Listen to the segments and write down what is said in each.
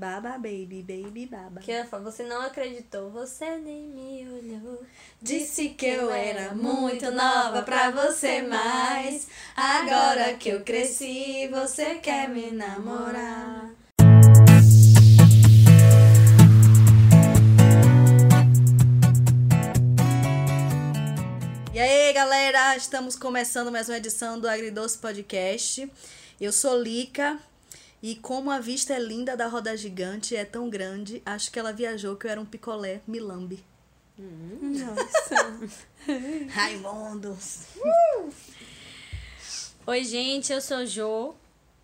Baba, baby, baby, baba. Que você não acreditou, você nem me olhou. Disse que eu era muito nova pra você, mas agora que eu cresci, você quer me namorar. E aí, galera, estamos começando mais uma edição do Agridoce Podcast. Eu sou Lica e como a vista é linda da roda gigante, é tão grande, acho que ela viajou que eu era um picolé milambe. Nossa. Raimundos. Oi, gente, eu sou Jo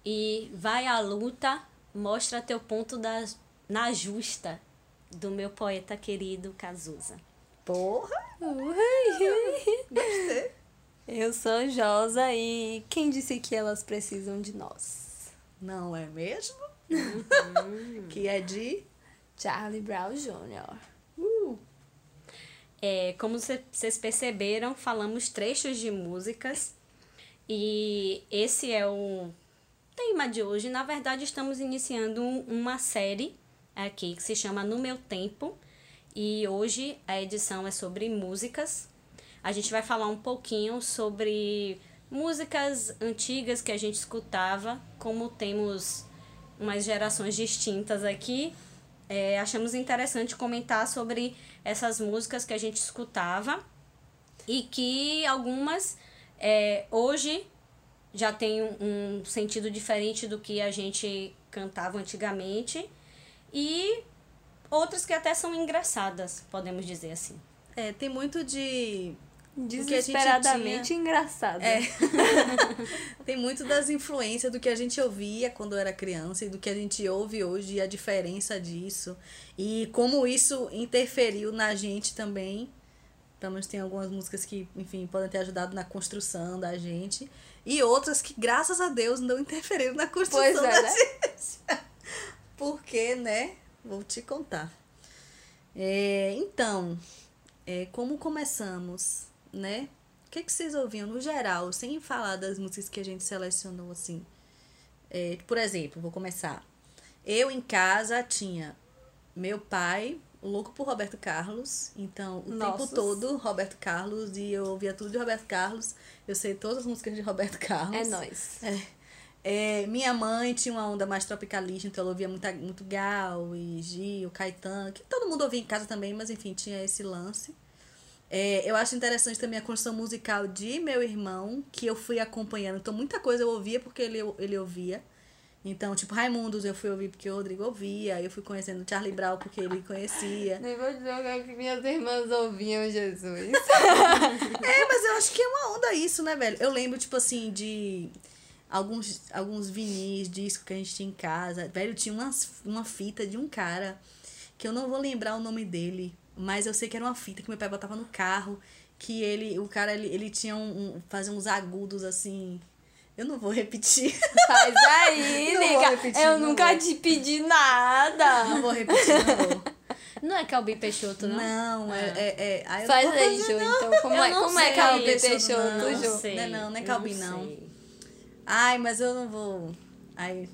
e vai à luta, mostra teu ponto da, na justa do meu poeta querido Cazuza. Porra! Gostei. Eu sou Josa e quem disse que elas precisam de nós? Não é mesmo? que é de. Charlie Brown Jr. É, como cê- vocês perceberam, falamos trechos de músicas e esse é o tema de hoje. Na verdade, estamos iniciando um- uma série aqui que se chama No Meu Tempo e hoje a edição é sobre músicas. A gente vai falar um pouquinho sobre músicas antigas que a gente escutava, como temos umas gerações distintas aqui, é, achamos interessante comentar sobre essas músicas que a gente escutava e que algumas é, hoje já tem um, um sentido diferente do que a gente cantava antigamente e outras que até são engraçadas, podemos dizer assim. É, tem muito de. Desesperadamente engraçado. É. Tem muito das influências do que a gente ouvia quando era criança e do que a gente ouve hoje e a diferença disso. E como isso interferiu na gente também. Pelo menos tem algumas músicas que, enfim, podem ter ajudado na construção da gente. E outras que, graças a Deus, não interferiram na construção Pois é, da né? gente. Porque, né? Vou te contar. É, então, é, como começamos, né? O que, que vocês ouviam no geral, sem falar das músicas que a gente selecionou assim? É, por exemplo, vou começar. Eu em casa tinha meu pai, louco por Roberto Carlos, então o tempo Nossa. todo Roberto Carlos e eu ouvia tudo de Roberto Carlos. Eu sei todas as músicas de Roberto Carlos. É nóis. É, minha mãe tinha uma onda mais tropicalista, então ela ouvia muita, muito Gal e Gil, Caetano, que todo mundo ouvia em casa também, mas enfim, tinha esse lance. É, eu acho interessante também a construção musical de meu irmão, que eu fui acompanhando. Então, muita coisa eu ouvia porque ele, ele ouvia. Então, tipo, Raimundos eu fui ouvir porque o Rodrigo ouvia. Eu fui conhecendo Charlie Brown porque ele conhecia. Nem vou dizer o que é minhas irmãs ouviam, Jesus. É, mas eu acho que é uma onda isso, né, velho? Eu lembro, tipo assim, de alguns, alguns vinis, discos que a gente tinha em casa. Velho, tinha umas, uma fita de um cara que eu não vou lembrar o nome dele, mas eu sei que era uma fita que meu pai botava no carro. Que ele, o cara, ele, ele tinha um, um. fazia uns agudos assim. Eu não vou repetir. Faz aí, Não nega. repetir, Eu não nunca vou. te pedi nada. Não vou repetir, não vou. Não é Calbi Peixoto, não? Não, é. é, é aí eu Faz aí, Ju, então. Como Eu é, como é Calbi Peixoto, Peixoto, não. Ju? sei, Não é não, não é Calbi, não. sei. Ai, mas eu não vou. Ai,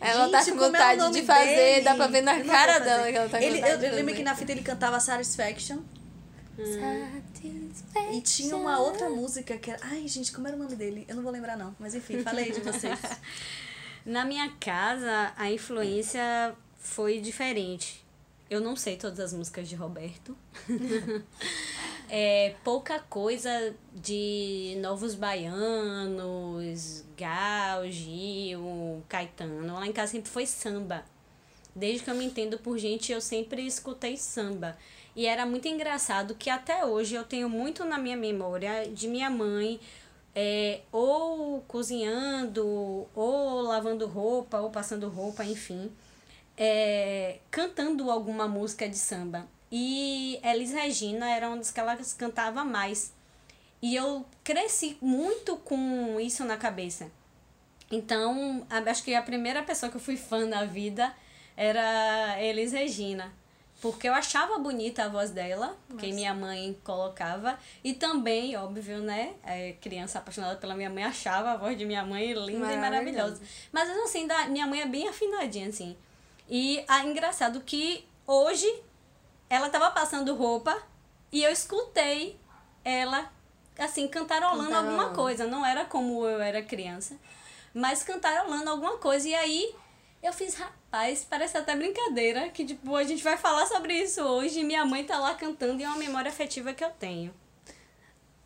Ela tá Gente, com como é vontade nome de fazer, dele? dá pra ver na Eu cara dela que ela tá com ele, vontade eu, eu lembro que na fita ele cantava Satisfaction. E tinha uma outra música que era. Ai, gente, como era o nome dele? Eu não vou lembrar, não. Mas enfim, falei de vocês. Na minha casa, a influência foi diferente. Eu não sei todas as músicas de Roberto. é, pouca coisa de Novos Baianos, Gal, Gil, Caetano. Lá em casa sempre foi samba. Desde que eu me entendo por gente, eu sempre escutei samba. E era muito engraçado que até hoje eu tenho muito na minha memória de minha mãe é, ou cozinhando, ou lavando roupa, ou passando roupa, enfim, é, cantando alguma música de samba. E Elis Regina era uma das que ela cantava mais. E eu cresci muito com isso na cabeça. Então, acho que a primeira pessoa que eu fui fã na vida era Elis Regina. Porque eu achava bonita a voz dela, que minha mãe colocava. E também, óbvio, né? é, criança apaixonada pela minha mãe achava a voz de minha mãe linda e Maravilhosa. Mas assim, da, minha mãe é bem afinadinha, assim. E ah, engraçado que hoje ela tava passando roupa e eu escutei ela assim cantarolando Cantarolando. alguma coisa, não era como eu era criança, mas cantarolando alguma coisa e aí eu fiz, rapaz, parece até brincadeira que tipo a gente vai falar sobre isso hoje minha mãe tá lá cantando e é uma memória afetiva que eu tenho.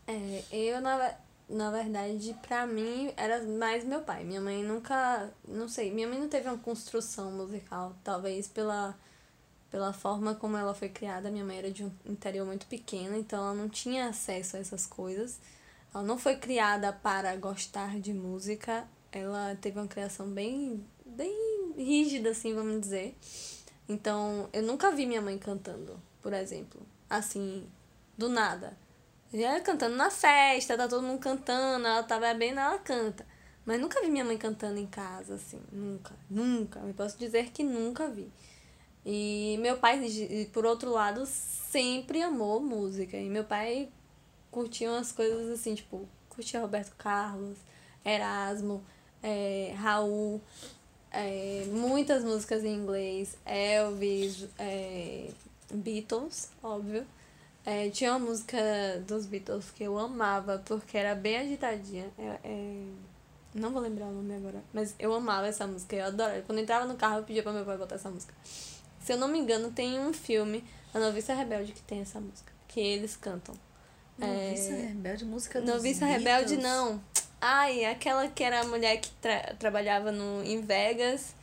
É, eu, na, na verdade, pra mim, era mais meu pai. Minha mãe nunca, não sei, minha mãe não teve uma construção musical, talvez pela, pela forma como ela foi criada. Minha mãe era de um interior muito pequeno, então ela não tinha acesso a essas coisas. Ela não foi criada para gostar de música, ela teve uma criação bem, bem rígida, assim, vamos dizer. Então, eu nunca vi minha mãe cantando, por exemplo, assim, do nada. Já cantando na festa, tá todo mundo cantando, ela tá bebendo, ela canta. Mas nunca vi minha mãe cantando em casa, assim. Nunca, nunca. Eu posso dizer que nunca vi. E meu pai, por outro lado, sempre amou música. E meu pai curtia umas coisas assim, tipo, curtia Roberto Carlos, Erasmo, eh, Raul, eh, muitas músicas em inglês, Elvis, eh, Beatles, óbvio. É, tinha uma música dos Beatles que eu amava, porque era bem agitadinha. É, é, Não vou lembrar o nome agora, mas eu amava essa música, eu adorava. Quando eu entrava no carro, eu pedia pra meu pai botar essa música. Se eu não me engano, tem um filme, A Noviça Rebelde, que tem essa música, que eles cantam. Noviça Rebelde, música dos Noviça Rebelde, Beatles. não. Ai, aquela que era a mulher que tra- trabalhava no, em Vegas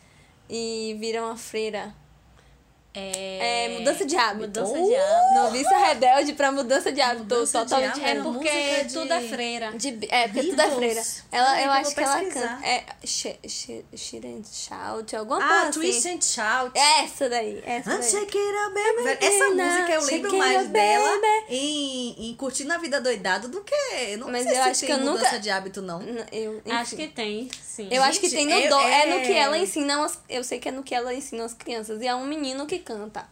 e vira uma freira. É, É, mudança de hábito. Mudança Uh! de hábito. Noviça rebelde pra mudança de hábito. Mudança de totalmente. hábito. É porque música de- tudo é freira. De, é, porque tudo é freira. Beatles. Ela, eu acho que ela canta. É. She, she, she and Shout, alguma Ah, coisa Twist assim. and Shout. Essa daí, essa Ah, daí. Baby. Essa música eu lembro mais dela em, em Curtindo a Vida Doidado do que. Não Mas sei eu se acho tem que eu mudança nunca- de hábito, não. Eu, Acho que tem, sim. Eu acho que tem no do, eu- é... no que é- ela ensina, as, eu sei que é no que ela ensina as crianças. E é um menino que canta.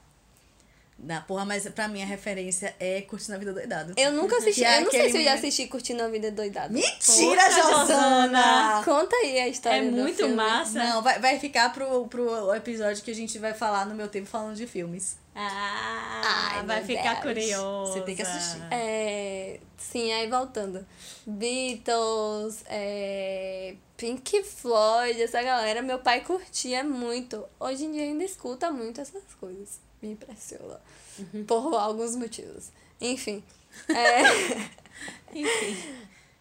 Na, porra, mas pra mim a referência é Curtindo a Vida Doidado. Eu nunca assisti, Que é eu não sei se eu já assisti Curtindo a Vida Doidada. Mentira, Josana! Conta aí a história É do muito filme. massa. Não, vai, vai ficar pro, pro episódio que a gente vai falar no meu tempo falando de filmes. Ah, Ai, vai ficar Deus. curioso. Você tem que assistir. É, sim, aí voltando. Beatles, é, Pink Floyd, essa galera, meu pai curtia muito. Hoje em dia ainda escuta muito essas coisas. Me impressiona. Por alguns motivos. Enfim. É, Enfim.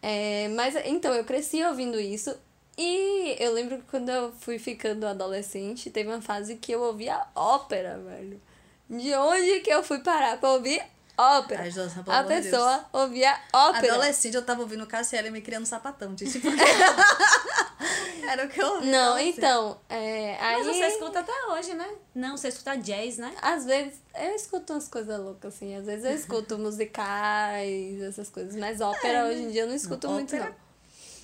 é, mas então, eu cresci ouvindo isso. E eu lembro que quando eu fui ficando adolescente, teve uma fase que eu ouvia ópera, velho. De onde que eu fui parar pra ouvir ópera? Ai, Josana, pelo A amor pessoa ouvia ópera. Adolescente, eu tava ouvindo Cassiela me criando sapatão. Tipo... Era o que eu ouvia. Não, então, é, aí... Mas você escuta até hoje, né? Não, você escuta jazz, né? Às vezes, eu escuto umas coisas loucas, assim. Às vezes eu escuto musicais, essas coisas. Mas ópera, hoje em dia, eu não escuto Não, muito, ópera- não.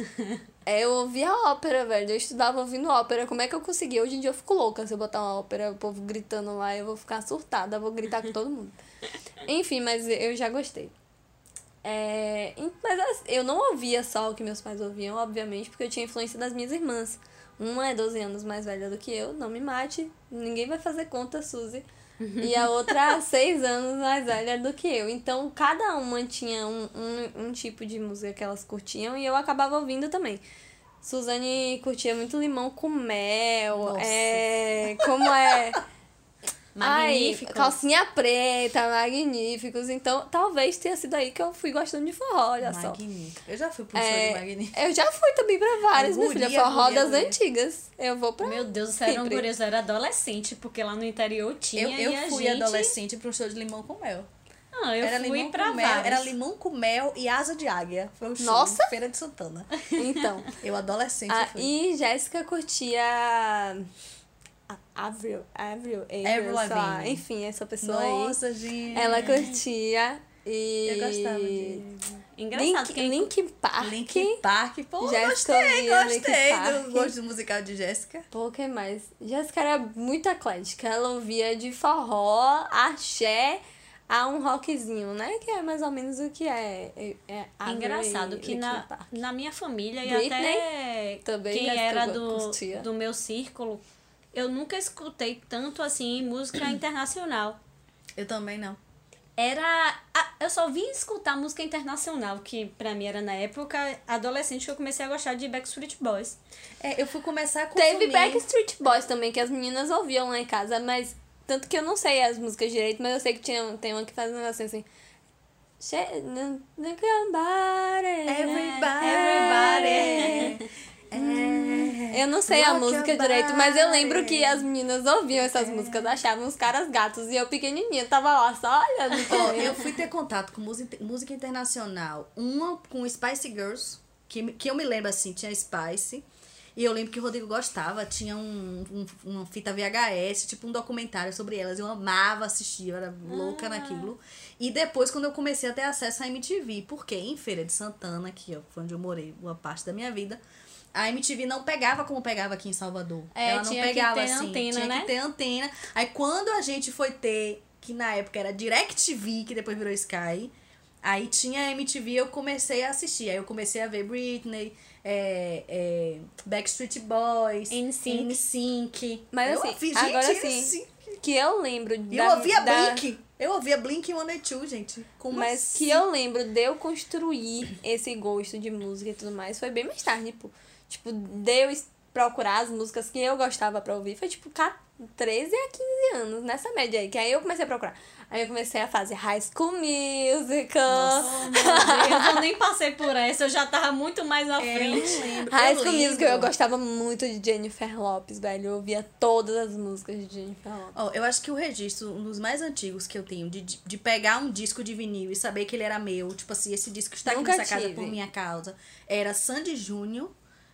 É, eu ouvia ópera, velho. Eu estudava ouvindo ópera. Como é que eu conseguia? Hoje em dia eu fico louca se eu botar uma ópera, o povo gritando lá, eu vou ficar surtada, vou gritar com todo mundo. Enfim, mas eu já gostei. É, mas eu não ouvia só o que meus pais ouviam, obviamente, porque eu tinha influência das minhas irmãs. Uma é 12 anos mais velha do que eu, não me mate, ninguém vai fazer conta, Suzy. E a outra 6 anos mais velha do que eu. Então, cada uma tinha um, um, um tipo de música que elas curtiam e eu acabava ouvindo também. Suzane curtia muito limão com mel, Nossa. é. Como é. Magnífico. Ai, calcinha preta, magníficos. Então, talvez tenha sido aí que eu fui gostando de forró, olha só. Magnífico. Eu já fui pro show É, de Magnífico. eu já fui também pra várias, minha Guria, filha. Forró guria, das guria. antigas. Eu vou pra. Meu Deus, você era um eu era adolescente, porque lá no interior tinha Eu, eu fui gente... adolescente pro show de limão com mel. Ah, eu era fui limão pra com mel, vários. Era limão com mel e asa de águia. Foi o show. Nossa! Feira de Santana. Então. Eu adolescente Ah, fui. e Jéssica curtia. Avril, Avril, Avril, Avril. Enfim, essa pessoa Nossa, aí. gente. Ela curtia. E. Eu gostava de... Engraçado, Link, quem... Linkin Park. Linkin Park. Pô, Jéssica gostei, gostei Park. do gosto musical de Jéssica. Pô, que mais? Jéssica era muito eclética. Ela ouvia de forró, axé, a um rockzinho, né? Que é mais ou menos o que é. é, é Engraçado e que na, Park. na minha família e Britney até também quem era do, do meu círculo, eu nunca escutei tanto assim música internacional. Eu também não. Era. a- eu só vim escutar música internacional, que pra mim era na época adolescente que eu comecei a gostar de Backstreet Boys. É, eu fui começar a consumir... Teve Backstreet Boys também, que as meninas ouviam lá em casa, mas. Tanto que eu não sei as músicas direito, mas eu sei que tinha, tem uma que faz um negocinho assim. N- n- Everybody. Everybody. Eu não sei a Rock música your direito, mas eu lembro que as meninas ouviam essas músicas, achavam os caras gatos. E eu pequenininha, tava lá só olhando. Também. eu fui ter contato com música, música internacional. Uma com Spice Girls, que, que eu me lembro assim, tinha Spice. E eu lembro que o Rodrigo gostava, tinha um, um- uma fita VHS, tipo um documentário sobre elas. Eu amava assistir, eu era louca naquilo. E depois, quando eu comecei a ter acesso à MTV, porque em Feira de Santana, que foi onde eu morei boa parte da minha vida, a MTV não pegava como pegava aqui em Salvador. É, Ela não tinha que pegava ter assim. antena, tinha né? que ter antena. Aí quando a gente foi ter, que na época era DirecTV, que depois virou Sky, aí tinha a MTV eu comecei a assistir. Aí eu comecei a ver Britney, é, é, Backstreet Boys, NSYNC. NSYNC. Mas eu assim, ouvi, agora gente, NSYNC. que eu lembro E da, eu ouvia da- Blink. Eu ouvia Blink 182, gente. Como Mas assim? que eu lembro de eu construir esse gosto de música e tudo mais foi bem mais tarde, tipo, tipo, de eu es- procurar as músicas que eu gostava pra ouvir, foi tipo ca- 13 a 15 anos, nessa média aí, que aí eu comecei a procurar. Aí eu comecei a fazer High School Musical, Oh, meu Deus, eu nem passei por essa, eu já tava muito mais à É, eu frente. lembro. High eu School lembro. Musical eu gostava muito de Jennifer Lopes, velho, eu ouvia todas as músicas de Jennifer Lopes. Ó, eu acho que o registro, um dos mais antigos que eu tenho, de, de pegar um disco de vinil e saber que ele era meu, tipo assim, esse disco está aqui Nunca nessa casa tive. por minha causa, era Sandy Júnior,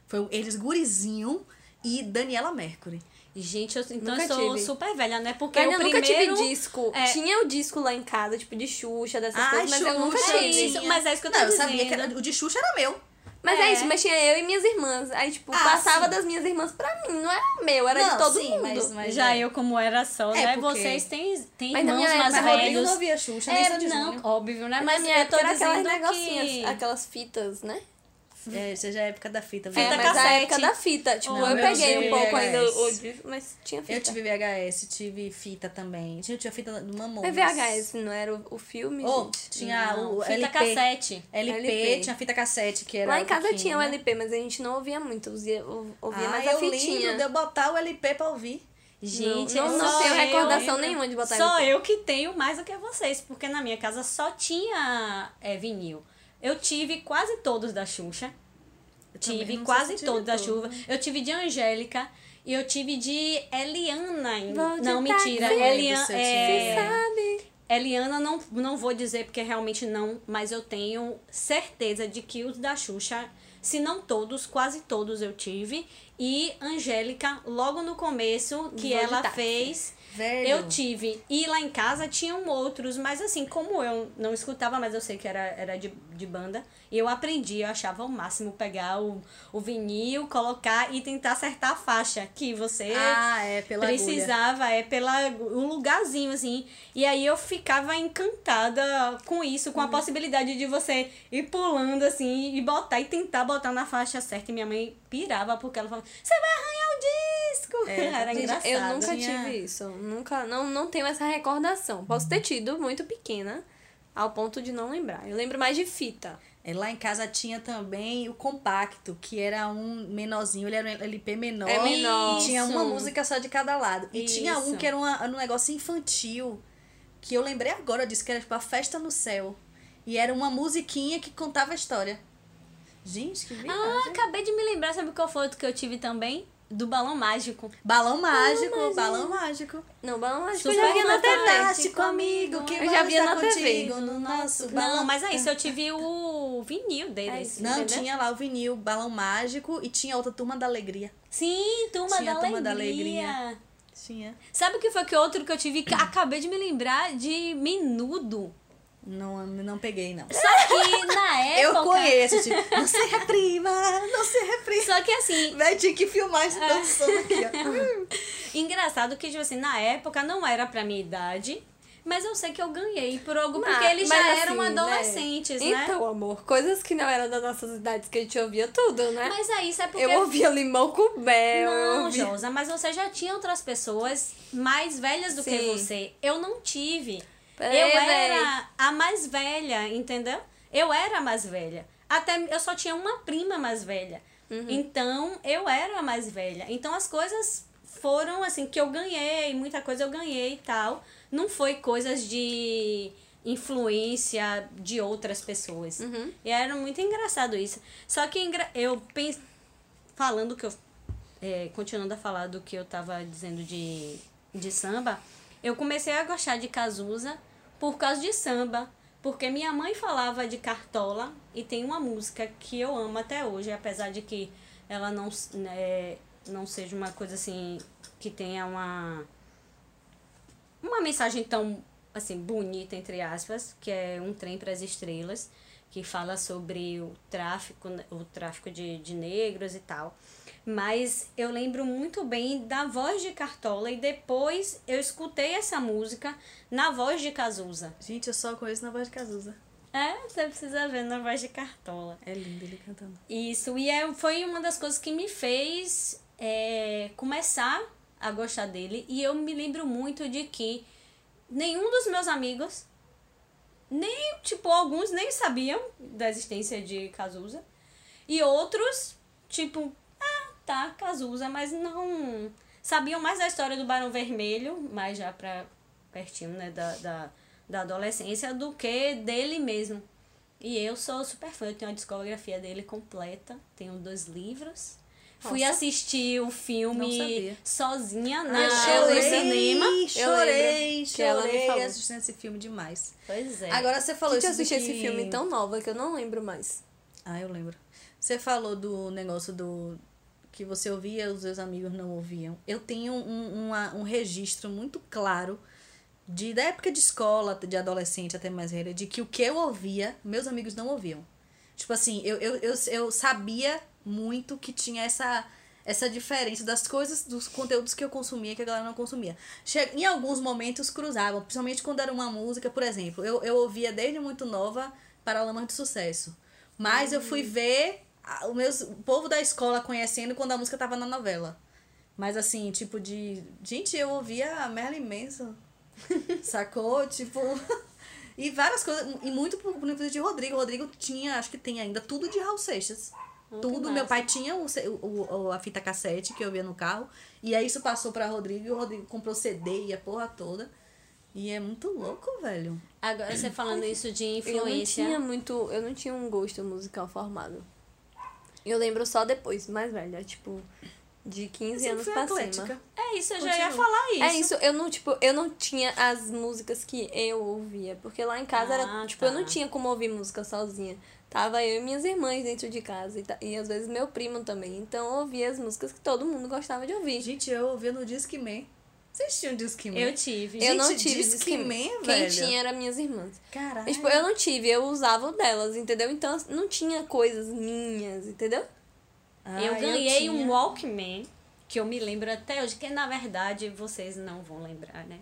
foi eles gurizinho e Daniela Mercury. Gente, eu, então Nunca eu sou tive. super velha, né? Porque o eu nunca primeiro... tive disco. é- Tinha o disco lá em casa, tipo, de Xuxa, dessas Ai, coisas, mas eu nunca tive. isso, mas é isso que eu tô Não, eu dizendo. sabia que era, o de Xuxa era meu. Mas é. É. isso, mas tinha eu e minhas irmãs. Aí, tipo, Ah, passava sim. das minhas irmãs pra mim. Não era meu, era de Não, todo sim, mundo. mas- mas- Já é. eu, como era só, É, né? porque- Vocês têm, têm Mas irmãos mais Mas velhos. não ouvia Xuxa, nem É, Sandy não, óbvio, né? Mas Mas eu tô época era aquelas dizendo negocinhas, que... aquelas fitas, né? É, seja a época da fita. Fita é, mas a cassete. época da fita. Tipo, Oh, eu peguei um pouco ainda o mas tinha fita. Eu tive VHS, tive fita também. Tinha, tinha fita do Mamonas. Mas VHS não era o, o filme, Oh, gente? tinha Não, o fita LP. cassete. LP, LP. tinha fita cassete, que era Lá em casa pequena. tinha o LP, mas a gente não ouvia muito. Ouvia, ou- ouvia Ah, mais a eu fitinha. lembro de eu botar o LP pra ouvir. Gente, não, é não só tenho eu- recordação nenhuma de botar Só LP. eu que tenho mais do que vocês, porque na minha casa só tinha é, vinil. Eu tive quase todos da Xuxa. tive quase todos da chuva. Eu tive de Angélica e eu tive de Eliana. de Não, mentira. Eliana, é. Sabe? Eliana não, não vou dizer porque realmente não, mas eu tenho certeza de que os da Xuxa, se não todos, quase todos eu tive. E Angélica, logo no começo, que Vou ela táxi. fez, Velho. eu tive. E lá em casa tinham outros, mas assim, como eu não escutava, mas eu sei que era, era de, de banda, eu aprendi, eu achava o máximo pegar o, o vinil, colocar e tentar acertar a faixa que você Ah, é, pela agulha. precisava, é pela um lugarzinho assim. E aí eu ficava encantada com isso, Uhum. com a possibilidade de você ir pulando assim e botar e tentar botar na faixa certa. E minha mãe pirava porque ela falava: "Você vai arranhar o disco". É, Era Gente, engraçado. eu nunca Tinha- tive isso. Nunca, não, não tenho essa recordação. Posso ter tido muito pequena, ao ponto de não lembrar. Eu lembro mais de fita. É, Lá em casa tinha também o compacto, que era um menorzinho, ele era um LP menor. É menor. E tinha uma Isso. música só de cada lado. E tinha um Isso. que era uma- um negócio infantil, que eu lembrei agora disso, que era tipo a Festa no Céu. E era uma musiquinha que contava a história. Gente, que Ah, viagem. acabei de me lembrar, sabe qual foi outro que eu tive também? Do balão mágico. Balão mágico, balão mágico. Não, balão mágico eu Super já via na TV. Fantástico amigo, que Eu já via estar na TV. no nosso balão. Não, mas é isso, eu tive o vinil É deles. isso. Não, entendeu? tinha lá o vinil, balão mágico e tinha outra turma da alegria. Sim, Turma, Tinha da, Turma da alegria. Alegria. Tinha. Sabe o que foi que outro que eu tive acabei de me lembrar de Menudo? Não, não peguei, não. Só que na época. Eu conheço, tipo, não se reprima, não se reprima. Só que assim, Véi, tinha que filmar isso dançando aqui, ó. engraçado que, tipo assim, na época não era pra minha idade. Mas eu sei que eu ganhei por algo, Mas- porque eles já mas eram assim, né? adolescentes, né? Então, amor, coisas que não eram das nossas idades que a gente ouvia tudo, né? Mas é isso, é porque. Eu ouvia limão com mel. Não, ouvia... Josa, mas você já tinha outras pessoas mais velhas do que Sim. você. Eu não tive. Peraí, eu véi. era a mais velha, entendeu? Eu era a mais velha. Até eu só tinha uma prima mais velha. Uhum. Então, eu era a mais velha. Então, as coisas foram assim, que eu ganhei, muita coisa eu ganhei e tal. Não foi coisas de influência de outras pessoas. Uhum. E era muito engraçado isso. Só que eu penso, falando que eu. é, continuando a falar do que eu tava dizendo de, de samba, eu comecei a gostar de Cazuza por causa de samba. Porque minha mãe falava de cartola e tem uma música que eu amo até hoje, apesar de que ela não, né, não seja uma coisa assim que tenha uma uma mensagem tão assim bonita entre aspas, que é um trem para as estrelas, que fala sobre o tráfico, né, o tráfico de, de negros e tal. Mas eu lembro muito bem da voz de Cartola e depois eu escutei essa música na voz de Cazuza. Gente, eu só conheço na voz de Cazuza. É, você precisa ver na voz de Cartola. É lindo ele cantando. Isso, e é, foi uma das coisas que me fez é, começar a gostar dele. E eu me lembro muito de que nenhum dos meus amigos, nem, tipo, alguns nem sabiam da existência de Cazuza. E outros, tipo, ah, tá, Cazuza, mas não sabiam mais da história do Barão Vermelho, mais já pra pertinho, né, da, da, da adolescência, do que dele mesmo. E eu sou super fã, eu tenho a discografia dele completa, tenho dois livros. Fui Nossa. assistir o filme sozinha na, Ah, no eu lembro. cinema. chorei, lembro que ela me chorei falou. assistindo esse filme demais. Pois é. Agora você falou Gente, eu assisti do esse que- filme tão nova que eu não lembro mais. Ah, eu lembro. Você falou do negócio do que você ouvia, os seus amigos não ouviam. Eu tenho um, uma- um registro muito claro de da época de escola, de adolescente até mais velha, de que o que eu ouvia, meus amigos não ouviam. Tipo assim, eu, eu, eu, eu sabia muito que tinha essa essa diferença das coisas, dos conteúdos que eu consumia que a galera não consumia. Che em alguns momentos cruzavam, principalmente quando era uma música, por exemplo, eu, eu ouvia desde muito nova Paralamas de Sucesso. Mas eu fui ver a- o, meus, o povo da escola conhecendo quando a música tava na novela. Mas assim, tipo de. Gente, eu ouvia a Marilyn Manson. Sacou? Tipo. E várias coisas. E muito por influência de Rodrigo. O Rodrigo tinha, acho que tem ainda, tudo de Raul Seixas. Que tudo. massa. Meu pai tinha o, o, a fita cassete que eu via no carro. E aí isso passou pra Rodrigo e o Rodrigo comprou CD e a porra toda. E é muito louco, velho. Agora você falando isso de Eu não influência. tinha muito. Eu não tinha um gosto musical formado. Eu lembro só depois, mais velha, tipo, de 15 Sempre anos pra eclética. cima. É isso, eu já Continua. ia falar isso. É isso, eu não, tipo, eu não tinha as músicas que eu ouvia. Porque lá em casa Ah, era, tipo, eu tá. não tinha como ouvir música sozinha. Tava eu e minhas irmãs dentro de casa. E, e às vezes meu primo também. Então eu ouvia as músicas que todo mundo gostava de ouvir. Gente, eu ouvia no Discman. Vocês tinham Discman? Eu tive. eu não gente, tive Discman, Discman. Quem velho. tinha eram minhas irmãs. Caralho. Tipo, eu não tive, eu usava o delas, entendeu? Então não tinha coisas minhas, entendeu? Ah, eu ganhei tinha. um Walkman, que eu me lembro até hoje, que na verdade vocês não vão lembrar, né?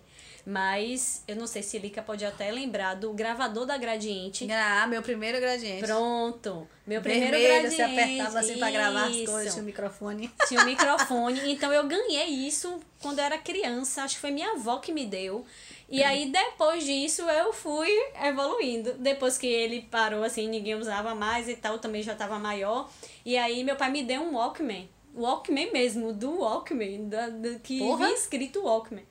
Mas eu não sei se Lica pode até lembrar do gravador da Gradiente. Ah, meu primeiro gradiente. Pronto. Meu primeiro Vermelho, gradiente. você apertava assim pra gravar as coisas, tinha o microfone. Tinha um microfone. então eu ganhei isso quando eu era criança. Acho que foi minha avó que me deu. E aí depois disso eu fui evoluindo. Depois que ele parou assim, ninguém usava mais e tal, eu também já tava maior. E aí meu pai me deu um Walkman. Walkman mesmo, do Walkman, da, do que Porra. vinha escrito Walkman.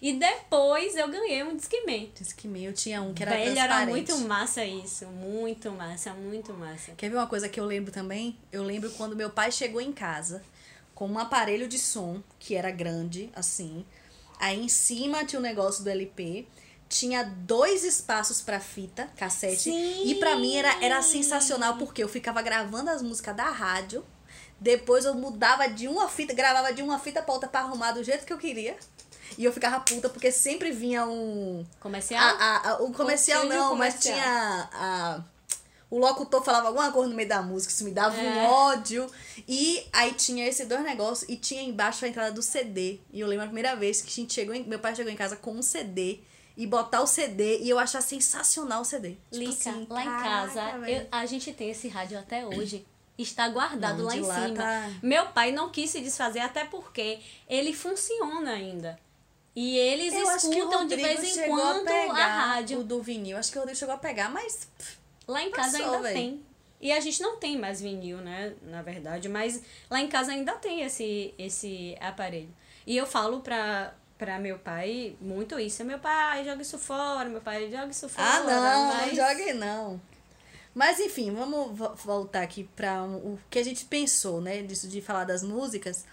E depois eu ganhei um Discman. Discman, eu tinha um que era Velho, era transparente. muito massa isso. Muito massa, muito massa. Quer ver uma coisa que eu lembro também? Eu lembro quando meu pai chegou em casa com um aparelho de som que era grande, assim. Aí em cima tinha o negócio do LP. Tinha dois espaços pra fita, cassete. Sim! E pra mim era, era sensacional, porque eu ficava gravando as músicas da rádio. Depois eu mudava de uma fita, gravava de uma fita pra outra pra arrumar do jeito que eu queria. E eu ficava puta, porque sempre vinha um. Comercial? A, a- o comercial um não, mas comercial. tinha a, o locutor falava alguma coisa no meio da música, isso me dava um É. ódio. E aí tinha esses dois negócios e tinha embaixo a entrada do CD. E eu lembro a primeira vez que a gente chegou em, meu pai chegou em casa com um CD e botar o CD e eu achar sensacional o CD. Tipo Lica, assim, lá em casa, eu- a gente tem esse rádio até hoje. Está guardado Não, lá em lá cima. tá- Meu pai não quis se desfazer, até porque ele funciona ainda. E eles Eu escutam de vez em quando a, a rádio. O do vinil, acho que o Rodrigo chegou a pegar, mas. Lá em casa Passou, ainda véi. tem. E a gente não tem mais vinil, né? Na verdade, mas lá em casa ainda tem esse, esse aparelho. E eu falo pra, pra meu pai muito isso. Meu pai, joga isso fora, meu pai, joga isso fora. Ah, não, mas... não joguem não. Mas enfim, vamos vo- voltar aqui para o que a gente pensou, né? Disso de falar das músicas.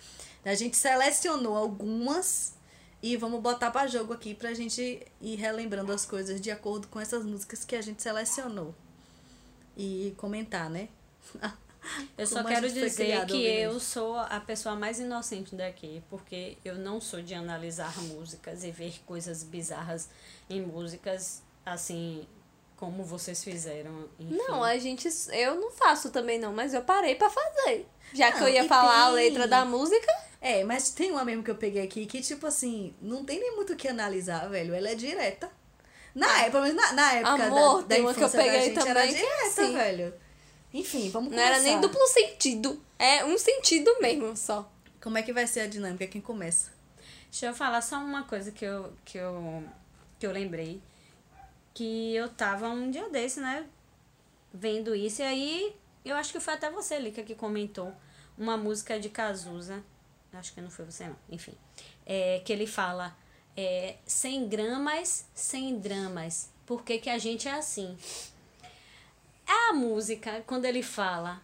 A gente selecionou algumas e vamos botar para jogo aqui pra gente ir relembrando as coisas de acordo com essas músicas que a gente selecionou. E comentar, né? Eu só a quero dizer que eu isso. sou a pessoa mais inocente daqui, porque eu não sou de analisar músicas e ver coisas bizarras em músicas, assim, como vocês fizeram. Enfim. Não, a gente. Eu não faço também, não, mas eu parei pra fazer. Já que Não, eu ia falar a tem- letra da música. É, mas tem uma mesmo que eu peguei aqui que, tipo assim, não tem nem muito o que analisar, velho. Ela é direta. Na época, pelo menos na, na época Amor, da, da uma que eu infância da peguei gente, era também que é direta, assim. velho. Enfim, vamos Não começar. era nem duplo sentido. É um sentido mesmo só. Como é que vai ser a dinâmica? Quem começa? Deixa eu falar só uma coisa que eu, que eu, que eu lembrei. Que eu tava um dia desse, né? Vendo isso. E aí, eu acho que foi até você, Lica, que comentou uma música de Cazuza. Acho que não foi você, não. Enfim. É, que ele fala: é, 100 gramas, 100 dramas. Por que, que a gente é assim? A música, quando ele fala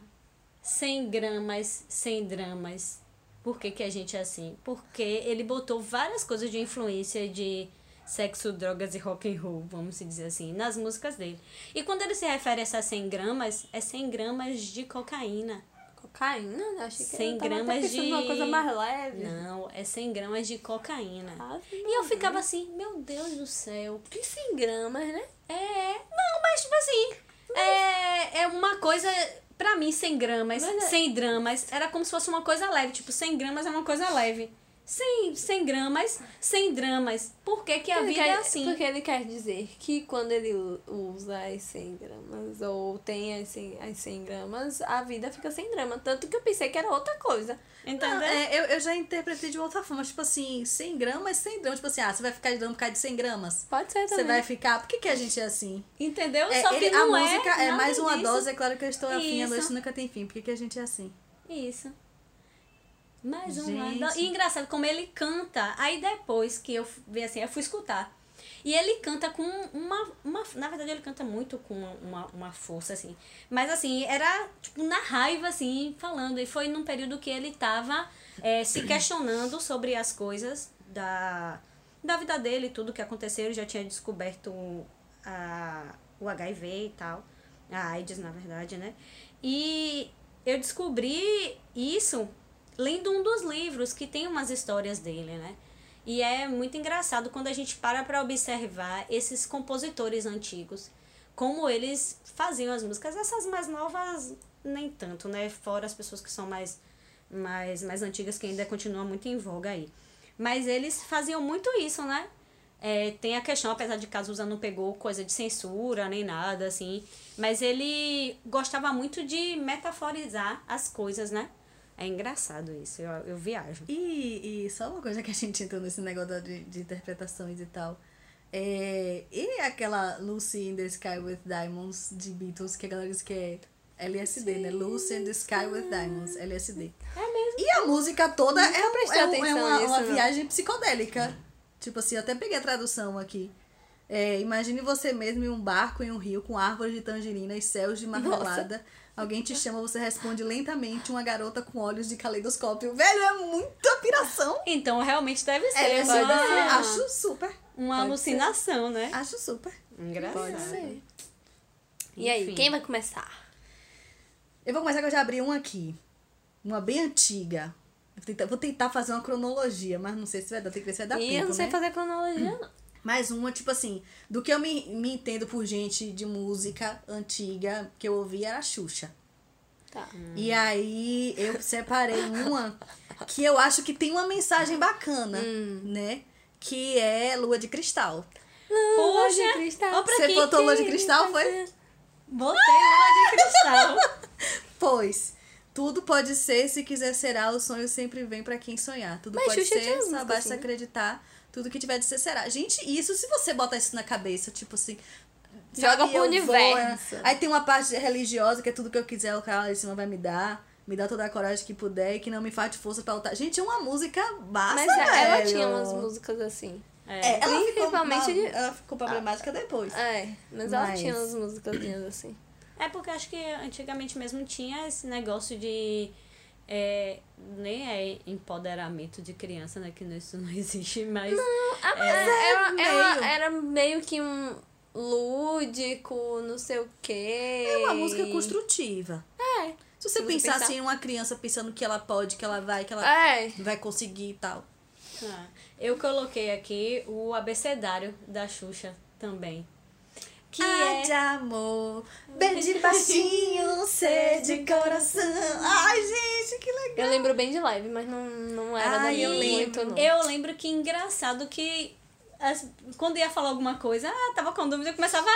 100 gramas, 100 dramas. Por que, que a gente é assim? Porque ele botou várias coisas de influência de sexo, drogas e rock and roll, vamos dizer assim, nas músicas dele. E quando ele se refere a essas 100 gramas, é 100 gramas de cocaína. Cocaína? né? Achei que 100 eu tava gramas de- numa coisa mais leve. Não, é 100 gramas de cocaína. Ave E eu ficava assim, meu Deus do céu. Que 100 gramas, né? É, não, mas tipo assim, é, é uma coisa, pra mim, 100 gramas, Mas é- 100 dramas, era como se fosse uma coisa leve, tipo, 100 gramas é uma coisa leve. 100, 100 gramas, 100 dramas. Por que que a Ele vida quer- é assim? Porque ele quer dizer que quando ele usa as 100 gramas ou tem as 100, as 100 gramas, a vida fica sem drama. Tanto que eu pensei que era outra coisa. Entendeu? Não, é, eu, eu já interpretei de outra forma. Tipo assim, 100 gramas, 100 gramas. Tipo assim, ah, você vai ficar de dano por causa de 100 gramas? Pode ser Você também. vai ficar... Por que, que a gente é assim? Entendeu? É, Só que ele- não a é música é nada mais uma disso. dose, é claro que eu estou afim, a noite nunca tem fim. Por que, que a gente é assim? Isso. Mais um Gente. lado. E engraçado como ele canta. Aí depois que eu vi assim, eu fui escutar. E ele canta com uma, uma. Na verdade, ele canta muito com uma, uma força, assim. Mas assim, era tipo na raiva, assim, falando. E foi num período que ele tava é, se questionando sobre as coisas da, da vida dele, tudo que aconteceu. Ele já tinha descoberto a, o HIV e tal. A AIDS, na verdade, né? E eu descobri isso lendo um dos livros que tem umas histórias dele, né? E é muito engraçado quando a gente para para observar esses compositores antigos, como eles faziam as músicas. Essas mais novas, nem tanto, né? Fora as pessoas que são mais, mais, mais antigas, que ainda continuam muito em voga aí. Mas eles faziam muito isso, né? É, tem a questão, apesar de Cazuza não pegou coisa de censura nem nada, assim, mas ele gostava muito de metaforizar as coisas, né? É engraçado isso, eu, eu viajo. E, e só uma coisa que a gente entrou nesse negócio de, de interpretações e tal. É, e aquela Lucy in the Sky with Diamonds de Beatles, que a galera diz que é LSD, né? Lucy in the Sky with Diamonds, LSD. É mesmo? E a música toda é, é, um- é uma, nisso, uma não. viagem psicodélica. Tipo assim, eu até peguei a tradução aqui. É, imagine você mesmo em um barco em um rio com árvores de tangerina e céus de marmelada. Alguém te chama, você responde lentamente, uma garota com olhos de caleidoscópio. Velho, é muita piração. Então realmente deve ser É, uma, ser. Acho super. uma Pode alucinação, né? Acho super. Engraçado. Pode ser. E aí, Enfim. quem vai começar? Eu vou começar que eu já abri um aqui. Uma bem antiga. Vou tentar, vou tentar fazer uma cronologia, mas não sei se vai dar. Tem que ver se vai dar e tempo, eu não sei né? fazer cronologia, não. Mais uma, tipo assim, do que eu me, me entendo por gente de música antiga que eu ouvi era a Xuxa. Tá. E aí eu separei uma que eu acho que tem uma mensagem bacana, Hum. né? Que é Lua de Cristal. Lua de cristal. Você botou lua de cristal, foi? Botei lua de cristal. Pois. Tudo pode ser, se quiser será, o sonho sempre vem pra quem sonhar. Tudo Mas pode Xuxa ser, só basta assim, acreditar. Tudo que tiver de ser será. Gente, isso, se você bota isso na cabeça, tipo assim. Joga pro universo. é. Aí tem uma parte religiosa que é tudo que eu quiser, o cara lá de cima vai me dar. Me dá toda a coragem que puder e que não me falte força pra lutar. Gente, é uma música massa, Mas ela velho. tinha umas músicas assim. É, ela ficou, Principalmente de- ela ficou problemática depois. É, mas, ela Mas- tinha umas músicas assim. É porque acho que antigamente mesmo tinha esse negócio de. É, nem é empoderamento de criança, né? Que isso não existe, mas. Ah, mas É, ela, meio. ela era meio que um lúdico, não sei o quê. É uma música construtiva. É. Se você Se você pensar pensar- assim, uma criança pensando que ela pode, que ela vai, que ela É. vai conseguir e tal. Ah, eu coloquei aqui o abecedário da Xuxa também. Que Ai, é. de amor, bem de baixinho, C de coração. Ai, gente, que legal. Eu lembro bem de live, mas não, não era Ai, daí eu muito, não. Eu lembro que engraçado que as- quando ia falar alguma coisa, ah, tava com dúvida, eu começava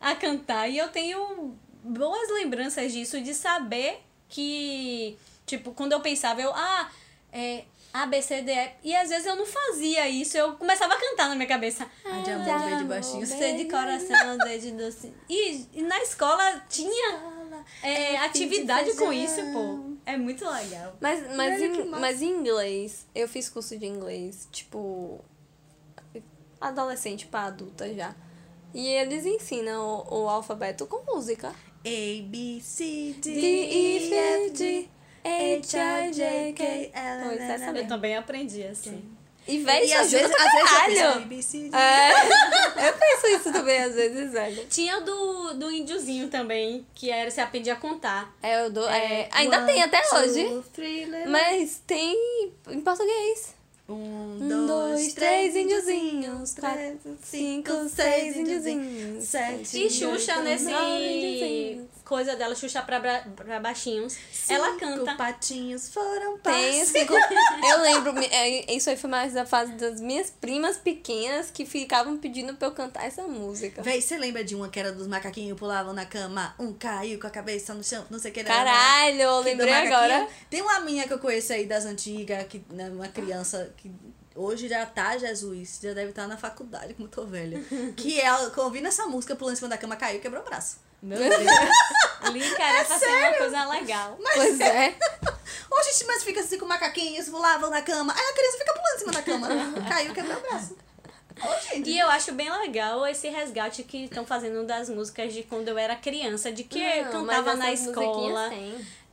a, a cantar. E eu tenho boas lembranças disso, de saber que, tipo, quando eu pensava, eu, ah, é. A, B, C, D, E. E às vezes eu não fazia isso, eu começava a cantar na minha cabeça. Ai, de Ah, amor, bem de amor, baixinho. bem C de coração, D de doce. E, e na escola tinha é, atividade com isso, pô. É muito legal. Mas, mas, em, mas em inglês, eu fiz curso de inglês, tipo, adolescente pra adulta já. E eles ensinam o, o alfabeto com música. A, B, C, D, D, E, F, G, H, I, J, K. L, Pois é, sabe? Eu também aprendi assim. E, E às vezes, às vezes eu penso. É, eu penso isso também às vezes, velho. Tinha o do, do índiozinho também, que era você aprendia a contar. É, eu dou, é, É, ainda One, tem até two, hoje. three, Mas tem em português. Um, Um, dois, três índiozinhos. Quatro, cinco, seis índiozinhos. sete, E Xuxa, nesse nove. Coisa dela, Xuxa pra, bra- pra baixinhos, ela Cinco canta. patinhos foram passos. cinco. Eu lembro, é, isso aí foi mais da fase das minhas primas pequenas que ficavam pedindo pra eu cantar essa música. Véi, você lembra de uma que era dos macaquinhos pulavam na cama? Um caiu com a cabeça no chão, não sei o que. Caralho, eu Que do lembrei macaquinho. agora. Tem uma minha que eu conheço aí das antigas, que, né, uma criança que hoje já tá, Jesus, já deve estar na faculdade, como eu tô velha. Que ela, ouvindo essa música, pulando em cima da cama, caiu e quebrou o braço. Meu Deus. Link era pra ser uma coisa legal. Pois é. Ô, gente, mas fica assim com macaquinhos, pulavam na cama. Aí a criança fica pulando em cima da cama. Caiu e quebrou o braço. Gente. E eu acho bem legal esse resgate que estão fazendo das músicas de quando eu era criança, de que eu Não, cantava mas na escola.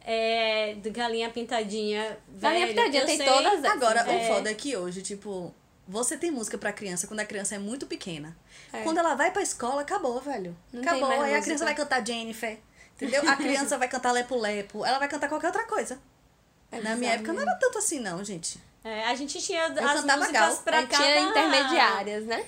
É, de Galinha Pintadinha. Galinha velho, Pintadinha eu tem sei- todas essas. Agora, É. o foda é que hoje, tipo, você tem música pra criança quando a criança é muito pequena. É. Quando ela vai pra escola, acabou, velho. Não tem acabou. mais Aí a música. criança vai cantar Jennifer. Entendeu? A criança vai cantar Lepo Lepo. Ela vai cantar qualquer outra coisa. É Na minha época não mesmo. era tanto assim, não, gente. É, a gente tinha as cantava músicas gal. pra Aí cada... tinha intermediárias, né?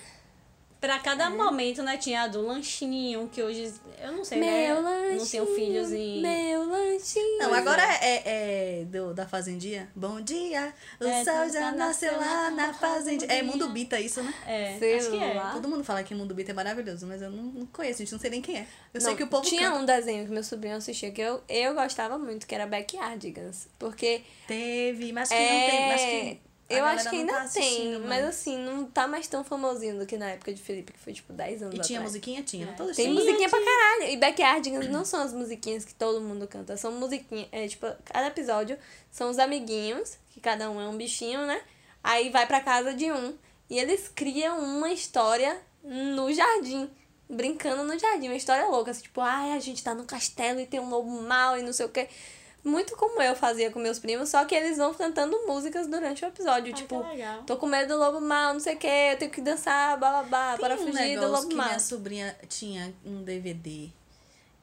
Pra É. cada momento, né? Tinha a do lanchinho, que hoje... Eu não sei, Meu né? lanchinho. Não tenho filhos em... Meu lanchinho. Não, agora é, é, é do, da Fazendinha. Bom dia, o É, sol tá- já nasceu lá na Fazendinha. É. Mundo Bita isso, né? É, Sei acho que é. lá. Todo mundo fala que Mundo Bita é maravilhoso, mas eu não, não conheço, gente. Não sei nem quem é. Eu sei Não, que o povo Tinha canta. um desenho que meu sobrinho assistia que eu, eu gostava muito, que era Backyardigans. Porque Teve, mas que não é. tem. Mas que a eu acho que não ainda tá tem, mas mais. assim, não tá mais tão famosinho do que na época de Felipe, que foi tipo 10 anos E tinha atrás. musiquinha? Tinha. É. Todas Tem musiquinha pra caralho. E Backyardigans não são as musiquinhas que todo mundo canta. São musiquinhas. É tipo, cada episódio são os amiguinhos, que cada um é um bichinho, né? Aí vai pra casa de um. E eles criam uma história no jardim. Brincando no jardim. Uma história louca. Assim, tipo, ai, a gente tá no castelo e tem um lobo mau e não sei o quê. Muito como eu fazia com meus primos, só que eles vão cantando músicas durante o episódio. Tipo, que tô com medo do lobo mau, não sei o quê, eu tenho que dançar, bababá, Tem para um fugir do lobo que mau. minha sobrinha tinha um DVD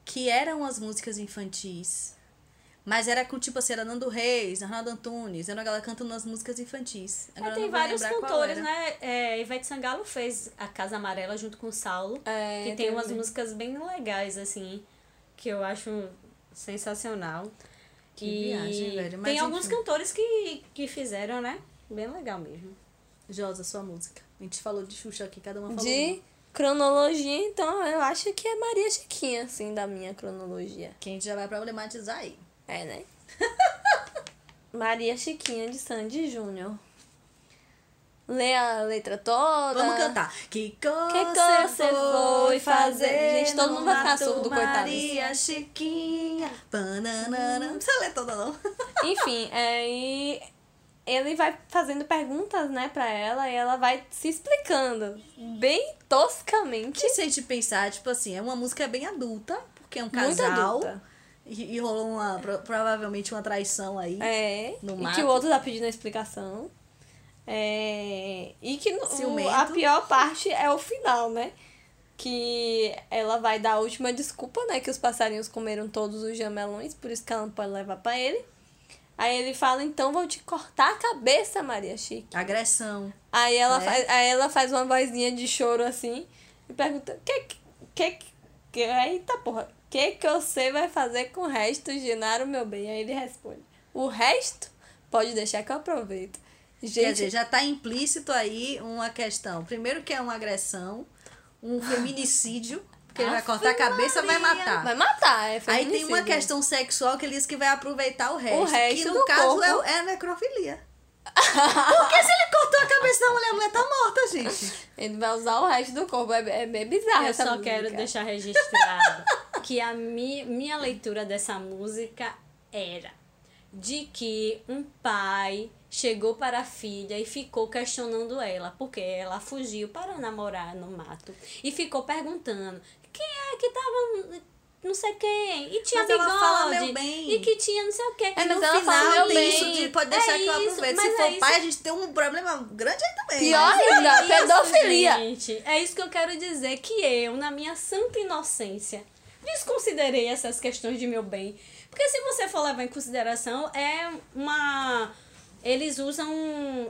que eram as músicas infantis. Mas era com, tipo assim, era Nando Reis, Arnaldo Antunes, era galera cantando as músicas infantis. É, Agora eu tem vários cantores, né? É, Ivete Sangalo fez a Casa Amarela junto com o Saulo. É, que tem tem umas músicas bem legais, assim, que eu acho sensacional. Que e viagem, velho, mas tem alguns enfim. cantores que, que fizeram, né? Bem legal mesmo. Josa, sua música. A gente falou de Xuxa aqui, cada uma falou De uma. cronologia, então eu acho que é Maria Chiquinha, assim, da minha cronologia. Que a gente já vai problematizar aí. É, né? Maria Chiquinha de Sandy Júnior. Lê a letra toda. Vamos cantar. Que coisa você foi fazer? Gente, todo mundo vai ficar surdo, coitados. Maria Chiquinha. Bananana. Não precisa ler toda, não. Enfim, é, e ele vai fazendo perguntas, né, pra ela, e ela vai se explicando bem toscamente. Que se a gente pensar, tipo assim, é uma música bem adulta, porque é um Muito casal. adulta. E, e rolou uma, pro- provavelmente uma traição aí. É, No e mato. que o outro tá pedindo a explicação. É, e que Ciumento. a pior parte é o final, né? Que ela vai dar a última desculpa, né? Que os passarinhos comeram todos os jamelões, por isso que ela não pode levar pra ele. Aí ele fala, então vou te cortar a cabeça, Maria Chique. Agressão. Aí ela, Né? faz, aí ela faz uma vozinha de choro assim e pergunta: que, que, que, eita porra, o que, que você vai fazer com o resto, Genaro, meu bem? Aí ele responde: o resto pode deixar que eu aproveito. Quer Gente, dizer, já tá implícito aí uma questão. Primeiro que é uma agressão, um feminicídio, porque ele vai cortar a cabeça, vai matar. vai matar, é Aí tem uma questão sexual que ele diz que vai aproveitar o resto. resto que no do caso corpo. é, é necrofilia. Porque se ele cortou a cabeça da mulher, a mulher tá morta, gente. Ele vai usar o resto do corpo, é, é bem bizarro Eu essa só música. quero deixar registrado que a mi, minha leitura dessa música era de que um pai chegou para a filha e ficou questionando ela, porque ela fugiu para namorar no mato e ficou perguntando quem é que tava não sei quem, e tinha Mas ela bigode, fala meu bem. e que tinha não sei o quê. É, mas no ela fala final meu tem bem. isso de pode deixar É que eu mas Se é for isso. pai, a gente tem um problema grande aí também. Pior né? ainda, É isso, pedofilia. gente. É isso que eu quero dizer, que eu, na minha santa inocência, desconsiderei essas questões de meu bem. Porque se você for levar em consideração, é uma... Eles usam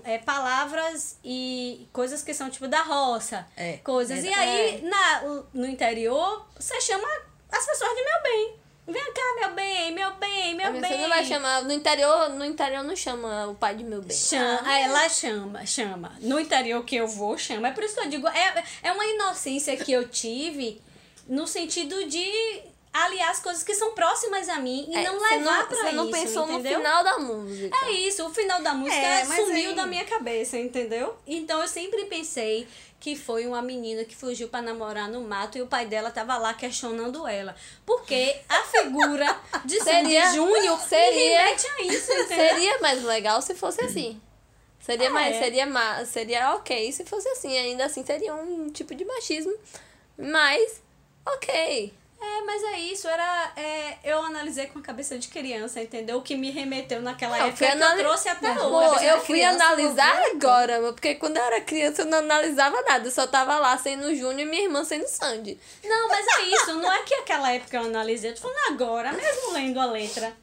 é, palavras e coisas que são tipo da roça. É, coisas. é e aí, na, no interior, você chama as pessoas de meu bem. Vem cá, meu bem, meu bem, meu Você bem. não vai chamar. No interior, no interior não chama o pai de meu bem. Chama, ah, ela chama, chama. No interior que eu vou, chama. É por isso que eu digo, é, é uma inocência que eu tive no sentido de aliar as coisas que são próximas a mim e É, não levar pra Você não isso, pensou entendeu? no final da música. É isso, o final da música É, sumiu aí- da minha cabeça, entendeu? Então eu sempre pensei que foi uma menina que fugiu pra namorar no mato e o pai dela tava lá questionando ela. Porque a figura de Seria- Júnior seria- remete a isso, entendeu? Seria mais legal se fosse assim. Seria Ah, mais, é. seria ma- seria ok se fosse assim. Ainda assim seria um tipo de machismo. Mas, ok. É, mas é isso, era. é, eu analisei com a cabeça de criança, entendeu? O que me remeteu naquela Eu época que anali- eu trouxe até Pô, hoje. eu fui criança, analisar agora, porque quando eu era criança eu não analisava nada. Eu só tava lá sendo Júnior e minha irmã sendo Sandy. Não, mas é isso, não é que aquela época eu analisei, eu tô falando agora, mesmo lendo a letra.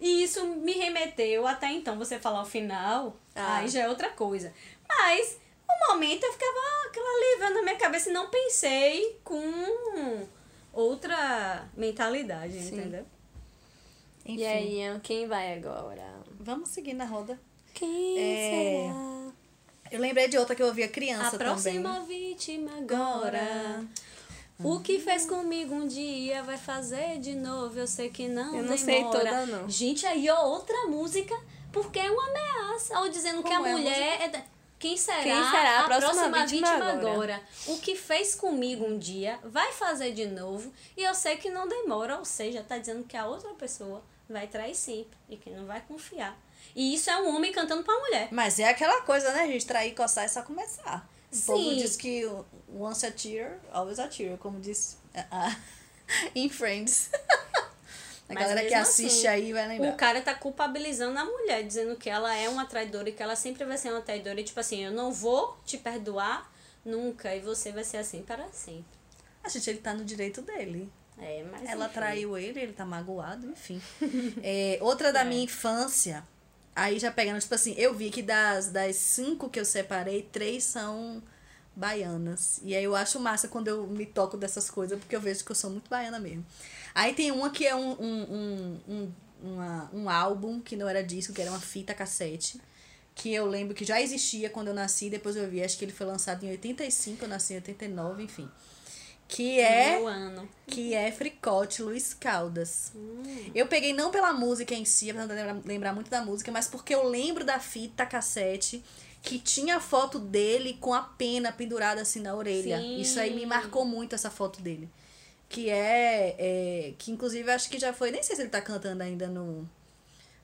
E isso me remeteu até então, você falar o final, Ah. aí já é outra coisa. Mas, no momento eu ficava, aquilo ali na minha cabeça e não pensei com outra mentalidade, entendeu? Enfim, E aí, quem vai agora? vamos seguir na roda. Quem É, será? Eu lembrei de outra que eu ouvia criança A próxima também. vítima agora. O que fez comigo um dia vai fazer de novo. Eu sei que não Eu não demora. sei toda, não. Gente, aí ó, outra música, porque é uma ameaça. Ou dizendo que a Como é a mulher é. Quem será, Quem será a próxima vítima agora? agora? O que fez comigo um dia vai fazer de novo. E eu sei que não demora. Ou seja, tá dizendo que a outra pessoa vai trair sempre. E que não vai confiar. E isso é um homem cantando pra mulher. Mas é aquela coisa, né, gente? Trair, coçar é só começar. O Sim. povo diz que once a tear, always a tear, como diz ah, em Friends. A Mas galera que assiste assim, aí vai lembrar. O cara tá culpabilizando a mulher, dizendo que ela é uma traidora e que ela sempre vai ser uma traidora. E tipo assim, eu não vou te perdoar nunca e você vai ser assim para sempre. A gente, ele tá no direito dele. É, mas. Ela enfim. traiu ele, ele tá magoado, enfim. É, outra da É. minha infância, aí já pegando, tipo assim, eu vi que das, das cinco que eu separei, três são baianas. E aí eu acho massa quando eu me toco dessas coisas, porque eu vejo que eu sou muito baiana mesmo. Aí tem uma que é um, um, um, um, uma- um álbum, que não era disco, que era uma fita cassete, que eu lembro que já existia quando eu nasci, depois eu vi, acho que ele foi lançado em 85, eu nasci em 89, enfim. Que é Meu ano. que é Fricote Luiz Caldas. Eu peguei não pela música em si, apesar de lembrar muito da música, mas porque eu lembro da fita cassete que tinha a foto dele com a pena pendurada assim na orelha. Sim. Isso aí me marcou muito essa foto dele. Que é, é. Que inclusive acho que já foi. Nem sei se ele tá cantando ainda no.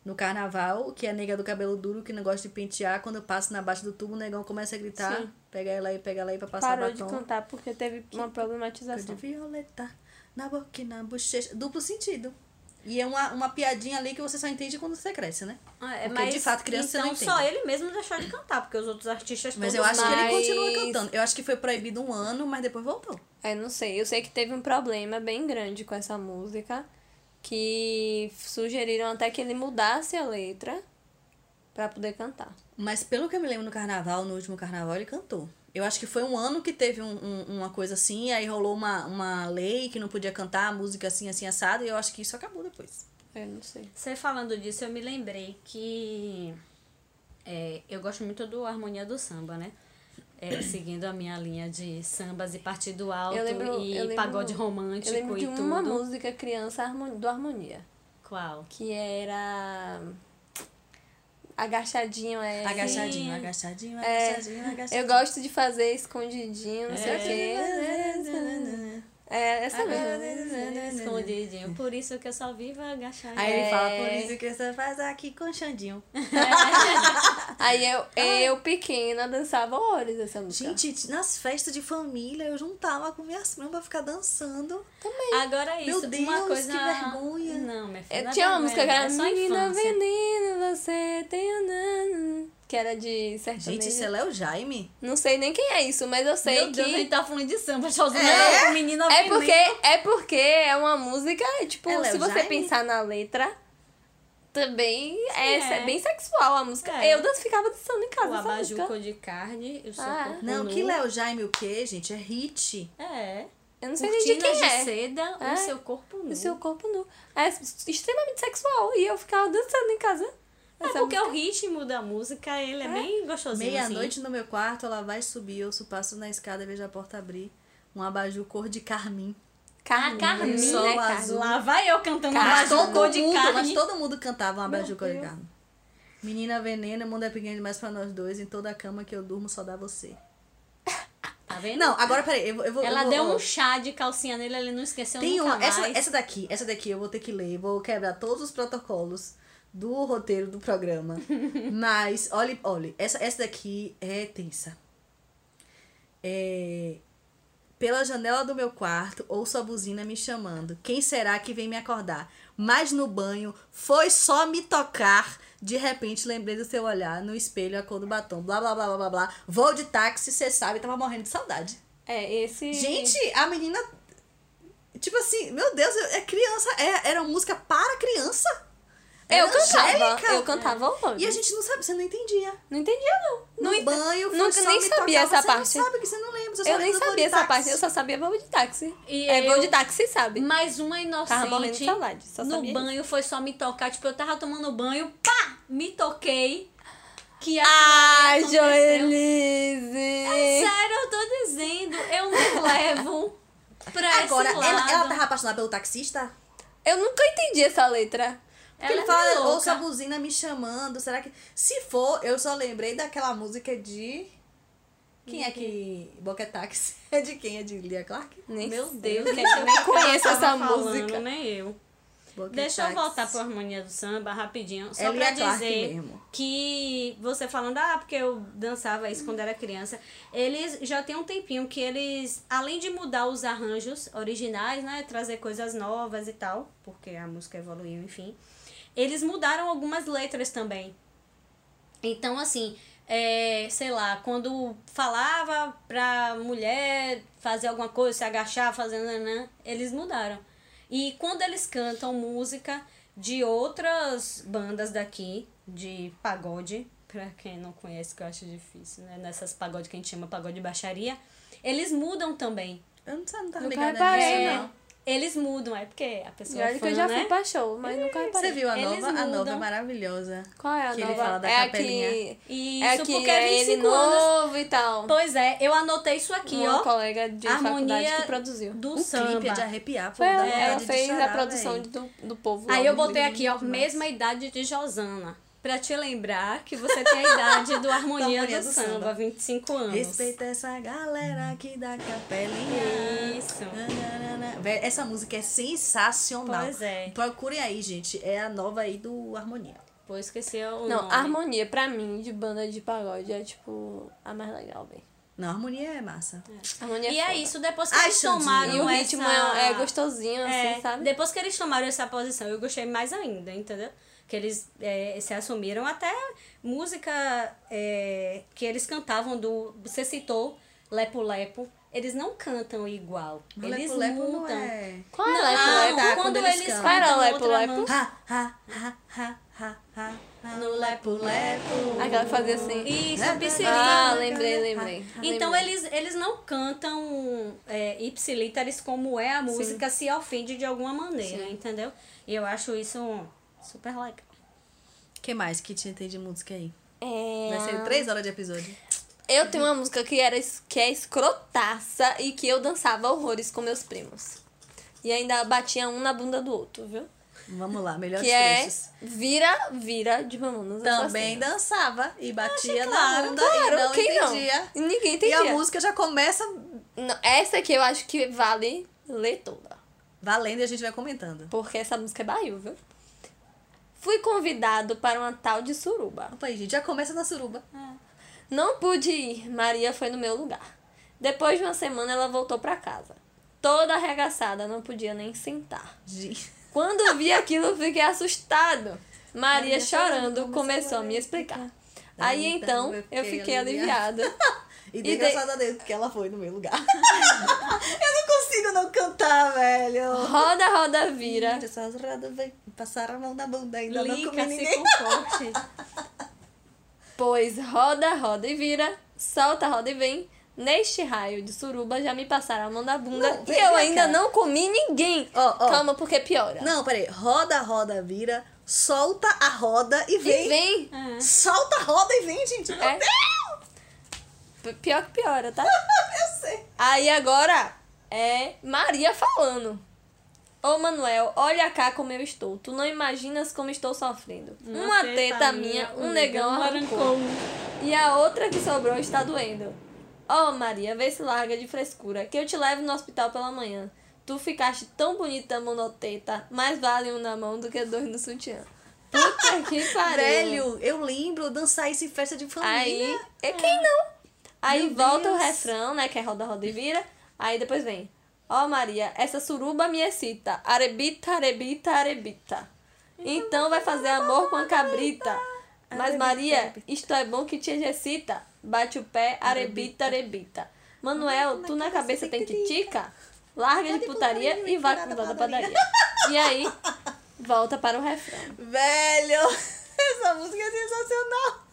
No carnaval, que é a nega do cabelo duro que não gosta de pentear. Quando eu passo na baixa do tubo, o negão começa a gritar: Sim. pega ela aí, pega ela aí pra passar Parou de batom. cantar porque teve uma de problematização. violeta na boca e na bochecha. Duplo sentido. E é uma, uma piadinha ali que você só entende quando você cresce, né? Ah, é, Porque, mas de fato, criança você então não só entende. ele mesmo deixou de cantar, porque os outros artistas Mas eu acho que ele continua cantando. Eu acho que foi proibido um ano, mas depois voltou. É, não sei. Eu sei que teve um problema bem grande com essa música. Que sugeriram até que ele mudasse a letra pra poder cantar. Mas pelo que eu me lembro no carnaval, no último carnaval, ele cantou. Eu acho que foi um ano que teve um, um- uma coisa assim, aí rolou uma, uma lei que não podia cantar a música assim, assim, assado, e eu acho que isso acabou depois. Eu não sei. Você falando disso, eu me lembrei que é, eu gosto muito do Harmonia do Samba, né? É, seguindo a minha linha de sambas e partido alto lembro- e eu lembro- pagode romântico Eu lembro de e tudo. uma música criança do Harmonia. Qual? Que era. Agachadinho é. Agachadinho, agachadinho, É, agachadinho, agachadinho. Eu gosto de fazer escondidinho, não sei o É. quê. É, essa mesmo. Escondidinho. Por isso que eu só vivo agachadinho. Aí ele É. fala, por isso que você faz aqui com o Xandinho. Aí eu, eu pequena, dançava horrores essa música. Gente, nas festas de família, eu juntava com minhas primas pra ficar dançando. Agora isso, Meu Deus, uma coisa... que vergonha. Não, minha filha. Eu é tinha uma música que era é Menina. Veneno, você tem um nano", Que era de sertanejo. Gente, isso é Léo Jaime? Não sei nem quem é isso, mas eu sei Meu que. Deus, a gente tá falando de samba, Chelsea. É? Não, menina É porque, é porque é uma música, tipo, É se você Jaime? pensar na letra, também é, é. bem sexual a música. É. Eu ficava dançando em casa O cor de carne, eu sou Ah, corpo Não, nu. que Léo Jaime o quê, gente? É hit. É. Eu não sei nem de quem de é. seda, É. o seu corpo nu. O seu corpo nu. É extremamente sexual. E eu ficava dançando em casa. É porque música. o ritmo da música, ele é, bem gostosinho, Meia-noite no meu quarto, ela vai subir, eu passo na escada, vejo a porta abrir. Um abajur cor de carmim. Carmim, Ah, Carmim, né, sol azul. Lá vai eu cantando abajur todo, cor de mundo, mas carne. todo mundo cantava um abajur Meu cor de carne. Menina veneno, o mundo é pequeno demais pra nós dois. Em toda a cama que eu durmo só dá você. Tá vendo? Não, agora peraí, eu, vou- eu vou. Ela eu vou, deu um chá de calcinha nele, ele não esqueceu Tem nunca uma. Essa, mais. essa daqui, essa daqui eu vou ter que ler, vou quebrar todos os protocolos do roteiro do programa. Mas, olha, olha, essa, essa daqui é tensa. É. Pela janela do meu quarto, ouço a buzina me chamando. Quem será que vem me acordar? Mas no banho, foi só me tocar. De repente, lembrei do seu olhar no espelho, a cor do batom. Blá, blá, blá, blá, blá, blá. Vou de táxi, você sabe, tava morrendo de saudade. É, esse. Gente, a menina. Tipo assim, meu Deus, é criança. É, era uma música para criança. Eu cantava. angélica. Eu cantava horrores. E a gente não sabe, você não entendia. Não entendia, não. No não banho, foi nunca só nem me sabia tocar, essa você parte. não sabe que você não lembra. Você Eu nem voo sabia essa táxi. parte, eu só sabia voo de táxi. E é, voo eu- de táxi, sabe? Mais uma Tava morrendo de inocente. saudade, só no sabia isso. banho foi só me tocar. Tipo, eu tava tomando banho, pá! Me toquei. Que a Ai. Joelise! É sério, eu tô dizendo. Eu me levo pra Agora, esse ela, lado. ela tava apaixonada pelo taxista? Eu nunca entendi essa letra. Porque Ela ele é fala, louca. ouça a buzina me chamando. Será que. Se for, eu só lembrei daquela música de. Quem é que. Boca Táxi? É de quem? É de Lia Clark? Nem Meu. Deus, eu que eu nem conheço essa falando, música. Nem eu. Boca Deixa eu voltar pro Harmonia do Samba rapidinho. Só Clark dizer que você falando, ah, porque eu dançava isso quando era criança. Eles já tem um tempinho que eles, além de mudar os arranjos originais, né? Trazer coisas novas e tal, porque a música evoluiu, enfim. Eles mudaram algumas letras também. Então, assim, é, sei lá, quando falava pra mulher fazer alguma coisa, se agachar, fazendo nanã, eles mudaram. E quando eles cantam música de outras bandas daqui, de pagode, pra quem não conhece, que eu acho difícil, né? Nessas pagode que a gente chama pagode de baixaria, eles mudam também. Eu não, sei, não tava Nunca ligada nisso, É, não. Eles mudam, é porque a pessoa é olha que fã, eu já né? fui pra show, mas nunca Você reparei. viu a Eles nova? A nova é mudam. maravilhosa. Qual é a Que ele nova? fala da é capelinha. que... Isso, é que porque é é ele 25 anos. novo e tal. Pois é, eu anotei isso aqui, Uma ó. colega de faculdade Harmonia que produziu. do O samba. clipe é de arrepiar, Foi dá ela, fez chorar, a produção véi. do, do povo. Aí eu botei aqui, ó, mesma idade de Josana. Pra te lembrar que você tem a idade do Harmonia, Harmonia do, do Samba, Samba. 25 anos. Respeita essa galera aqui da capelinha. Isso. Essa música é sensacional. Pois é. Procurem aí, gente. É a nova aí do Harmonia. Pô, esqueci o Não, nome. harmonia, pra mim, de banda de pagode, é tipo a mais legal, velho. Não, Harmonia é massa. Harmonia E é foda. isso, depois que Ai, eles Xandinha. tomaram E o essa... ritmo é, é gostosinho, É, assim, sabe? Depois que eles tomaram essa posição, eu gostei mais ainda, entendeu? Que eles é, se assumiram até música é, que eles cantavam do. Você citou Lepo Lepo. Eles não cantam igual. eles Lepo Lepo mudam. não é... Qual é Não, Lepo Ah, Lepo? tá, quando, quando eles eles cantam era Lepo outra Lepo? mão- Ha, ha, ha, ha, ha, ha, no lepo lepo. Aquela que fazia assim. Isso, Né? Piscirita. Ah, lembrei, lembrei. Então Lembrei. eles, eles não cantam é, ipsilíteres como é a música se ofende de alguma maneira, Sim. entendeu? E eu acho isso super legal. O que mais que tinha tem de música aí? É... Vai ser três horas de episódio. Eu tenho uma música que, era, que é escrotaça e que eu dançava horrores com meus primos. E ainda batia um na bunda do outro, viu? Vamos lá, melhores que é trechos. Vira, Vira de Mamonas Também Assassinas. dançava e batia claro, na bunda Claro, e não quem entendia. não? E ninguém E entendia. a música já começa Não, essa aqui eu acho que vale ler toda. valendo e a gente vai comentando. Porque essa música é barril, viu? Fui convidado para uma tal de suruba. Opa aí, gente, já começa na suruba. Não pude ir, Maria foi no meu lugar. Depois de uma semana ela voltou para casa. Toda arregaçada, não podia nem sentar. Gente, Quando vi aquilo, fiquei assustado. Maria, Maria chorando, começou a me explicar. Daí, Aí então, então, eu fiquei aliviada. E E dei de- graças a Deus, porque ela foi no meu lugar. eu não consigo não cantar, velho. Roda, roda, vira. Essas rodas vem passar a mão na bunda, ainda não comi ninguém. Pois roda, roda e vira, solta, roda e vem. Neste raio de suruba já me passaram a mão na bunda Não, e eu ainda cara. não comi ninguém. Ó, ó. Calma, porque piora. Não, peraí. Roda, roda, vira. Solta a roda e vem. E vem. É. Solta a roda e vem, gente. Meu É. Deus! Pior que piora, tá? Eu sei. Aí agora é Maria falando. Ô Manuel, olha cá como eu estou. Tu não imaginas como estou sofrendo. Uma, teta, minha, um negão arrancou. E a outra que sobrou está doendo. Ó Maria, vê se larga de frescura, que eu te levo no hospital pela manhã. Tu ficaste tão bonita monoteta, mais vale um na mão do que dois no sutiã. Puta que pariu. Velho, eu lembro dançar isso em festa de família. Aí, é quem não? Aí Meu volta o Deus. refrão, né? Que é roda, roda e vira. Aí depois vem. Ó Maria, essa suruba me excita. Arebita, arebita, arebita. Então vai fazer amor com a cabrita. Mas Maria, arebita. isto é bom que te exercita. Bate o pé, arebita, arebita. Manuel, tu na cabeça tem titica? Larga de putaria e vai cuidar da padaria. E aí, volta para o refrão. Velho, essa música é sensacional.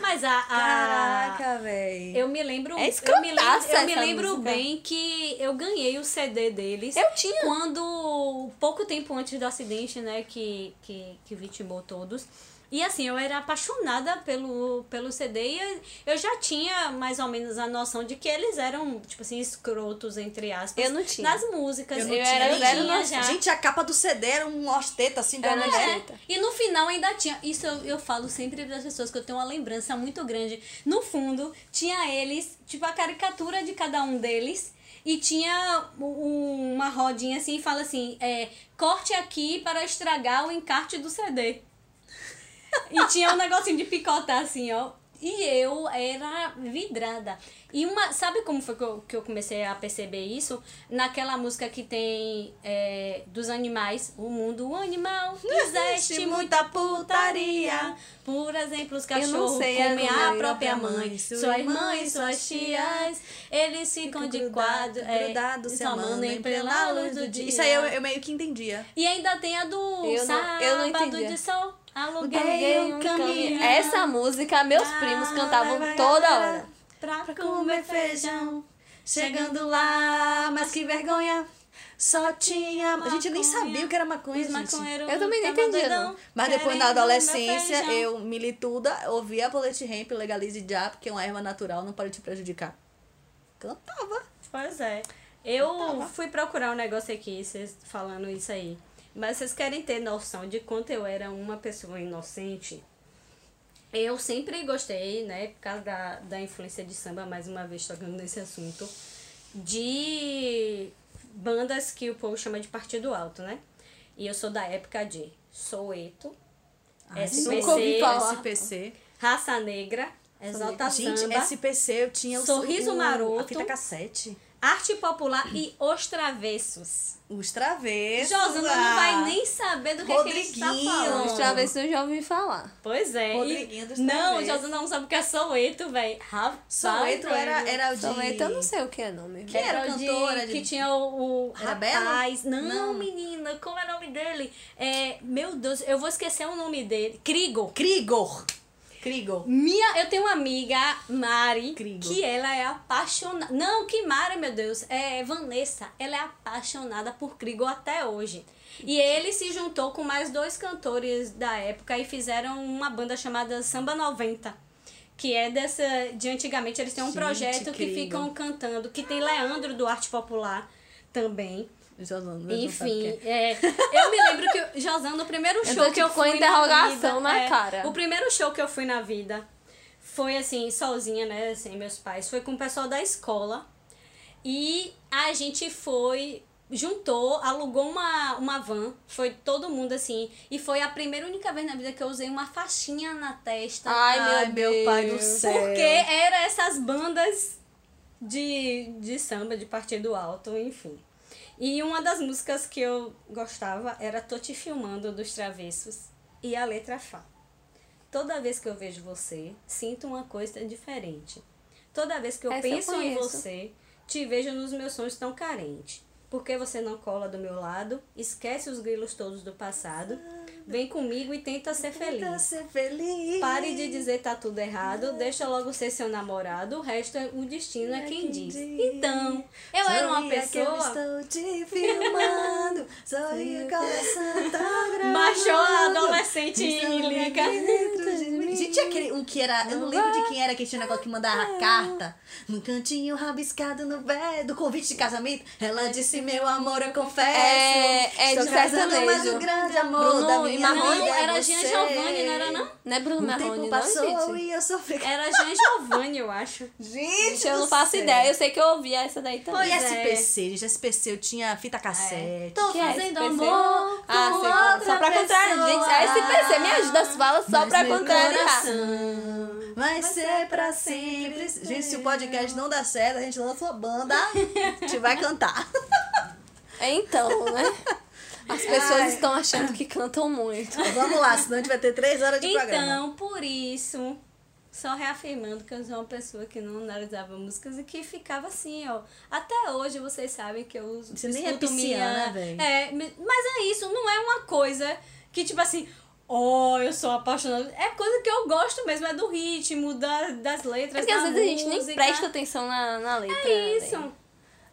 Mas a. a Caraca, velho. Eu me lembro. É eu me lembro, eu me lembro música. bem que eu ganhei o CD deles. Eu tinha. Quando. Pouco tempo antes do acidente, né? Que, que, que vitimou todos. E assim, eu era apaixonada pelo, pelo CD e eu, eu já tinha mais ou menos a noção de que eles eram, tipo assim, escrotos, entre aspas. Eu não tinha. Nas músicas. Eu não Eu tinha era zero tinha já. Gente, a capa do CD era um osteta assim de mulher. Eita. E no final ainda tinha. Isso eu, eu falo sempre para as pessoas que eu tenho uma lembrança muito grande. No fundo, tinha eles, tipo a caricatura de cada um deles. E tinha um- uma rodinha assim e fala assim: é, corte aqui para estragar o encarte do CD. E tinha um negocinho de picotar assim, ó. E eu era vidrada. E uma. Sabe como foi que eu, que eu comecei a perceber isso? Naquela música que tem é, dos animais. O mundo animal existe muita putaria. Por exemplo, os cachorros sei comem a própria mãe, mãe, sua suas mães, suas tias. Eles ficam de quadro, é, grudado, se amando em plena luz do dia. Isso aí eu, eu meio que entendia. E ainda tem a do Eu não- eu não sábado de sol. Aluguei um caminhão. Essa música, meus primos cantavam toda hora. Pra comer feijão. Chegando lá, mas que vergonha. só tinha. A gente nem Maconha. sabia o que era maconha, gente. Eu também não entendia, não. Mas depois na adolescência, eu milituda, ouvia Polete Hemp, legalize já, porque é uma erva natural, não pode te prejudicar. Cantava. Pois é. Eu fui procurar um negócio aqui, vocês falando isso aí. Mas vocês querem ter noção de quanto eu era uma pessoa inocente? Eu sempre gostei, né, por causa da, da influência de samba, mais uma vez tocando nesse assunto, de bandas que o povo chama de partido alto, né? E eu sou da época de nunca ouvi SPC. SPC. Raça Negra, Exalta Gente, Samba, SPC eu tinha o Sorriso o- Maroto. A fita cassete. Arte Popular e Os Travessos. Os travessos. Josana não vai nem saber do que, que a gente tá Rodriguinho. falando. Os travessos eu já ouvi falar. Pois é. Rodriguinho dos Não, Travessos. Josana não sabe o que é Soweto, velho. Soweto era, era o de... Soweto eu não sei o que é não, meu Que era Era cantora de- Que tinha o, o Era rapaz. Não, Não. menina, como é o nome dele? É, meu Deus, eu vou esquecer o nome dele. Krigor. Krigor. Krigor. Minha, eu tenho uma amiga, Mari, que ela é apaixonada. Não, que Mari, meu Deus, é Vanessa. Ela é apaixonada por Krigor até hoje. E ele se juntou com mais dois cantores da época e fizeram uma banda chamada Samba 90. Que é dessa. De antigamente, eles têm um Gente, projeto que ficam cantando. Que tem Leandro do Arte Popular também. Josana, não sabe o Enfim, é. eu me lembro que, Josana, no primeiro show tô, que eu tipo, com fui interrogação na, na vida, é, cara. O primeiro show que eu fui na vida foi assim, sozinha, né, sem meus pais. Foi com o pessoal da escola. E a gente foi, juntou, alugou uma, uma van. Foi todo mundo assim. E foi a primeira única vez na vida que eu usei uma faixinha na testa. Ai, Ai, meu, meu pai do céu. Porque era essas bandas de, de samba, de partido alto, enfim. E uma das músicas que eu gostava era Tô Te Filmando, dos Travessos. E a letra Fá. Toda vez que eu vejo você, sinto uma coisa diferente. Toda vez que eu Essa eu penso em conheço. você, te vejo nos meus sonhos tão carente. Por que você não cola do meu lado? Esquece os grilos todos do passado. Vem comigo e tenta ser Tenta feliz. ser feliz. Pare de dizer tá tudo errado, deixa logo ser seu namorado, o resto é o destino é quem diz. Então, eu era uma Sorria que eu pessoa. estou te filmando. Sorri, o coração tá gravando. Baixou a adolescente de mim. Gente, tinha aquele um que era. Eu não lembro de quem era que tinha um negócio que mandava carta. Num cantinho rabiscado no vé do convite de casamento. Ela disse: Meu amor, eu confesso. É- é estou de casando, mas o grande amor Bruno da minha Marrone? Não, é era você. Jean Giovanni, não era não? Não é Bruno O Marrone, tempo não, passou gente? e eu sofri. Era Jean Giovanni, eu acho. Gente, Gente, eu não faço céu. ideia. Eu sei que eu ouvi essa daí também. E Pois é. SPC, gente, SPC, eu tinha fita cassete. Tô Que é fazendo SPC? amor Ah, com sei outra Só pra contrariar. pessoa. Gente, a SPC me ajuda as falas só Mas pra contrariar. coração Vai ser pra sempre. Gente, se o podcast não dá certo, a gente lança uma banda, a gente vai cantar. Então, né? As pessoas Ai. estão achando que cantam muito. Vamos lá, senão a gente vai ter três horas de programa. Então, por isso, só reafirmando que eu sou uma pessoa que não analisava músicas e que ficava assim, ó. Até hoje vocês sabem que eu uso. Você nem é pisciana, véi. É, me- mas é isso, não é uma coisa que, tipo assim, oh, eu sou apaixonada. É coisa que eu gosto mesmo, é do ritmo, da, das letras. Porque às da vezes a gente nem música. presta atenção na, na letra. É isso. né?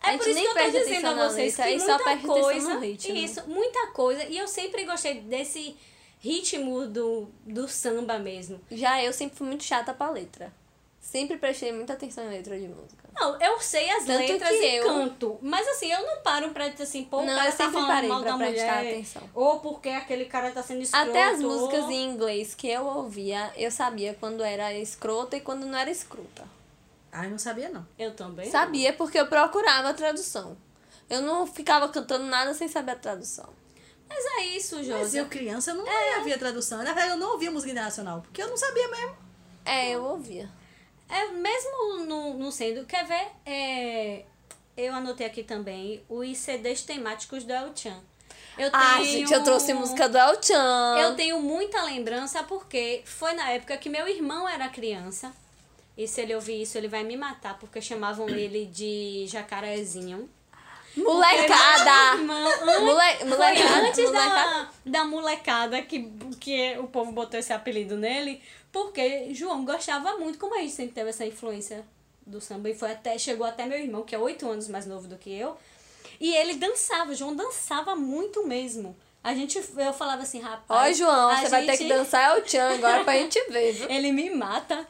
É por isso que eu tô dizendo a vocês que só muita coisa. Isso, muita coisa. E eu sempre gostei desse ritmo do, do samba mesmo. Já eu sempre fui muito chata pra letra. Sempre prestei muita atenção em letra de música. Não, eu sei as Tanto letras que e eu- canto. Mas assim, eu não paro pra dizer assim, pô, o Não, cara eu tá falando parei mal pra da prestar mulher. atenção. Ou porque aquele cara tá sendo escroto. Até as ou- músicas em inglês que eu ouvia, eu sabia quando era escrota e quando não era escrota. Ai, não sabia não. Eu também. Sabia porque eu procurava a tradução. Eu não ficava cantando nada sem saber a tradução. Mas é isso, Mas Josi. eu, criança, eu não ouvia tradução. Na verdade, eu não ouvia música internacional, porque eu não sabia mesmo. É, eu ouvia. É, mesmo no, no sendo, quer ver? É, eu anotei aqui também os CDs temáticos do El Chan. Eu Ah, tenho- gente, eu trouxe música do El Chan. Eu tenho muita lembrança porque foi na época que meu irmão era criança. E se ele ouvir isso, ele vai me matar, porque chamavam ele de jacarezinho. Molecada! Mole... Molecada! antes molecada. da, da molecada que, que o povo botou esse apelido nele, porque João gostava muito, como a gente sempre teve essa influência do samba, e foi até, chegou até meu irmão, que é oito anos mais novo do que eu, E ele dançava, João dançava muito mesmo. A gente, eu falava assim, Ó, rapaz. João, a você vai ter que gente- dançar o Tchan agora pra gente ver, viu? Ele me mata.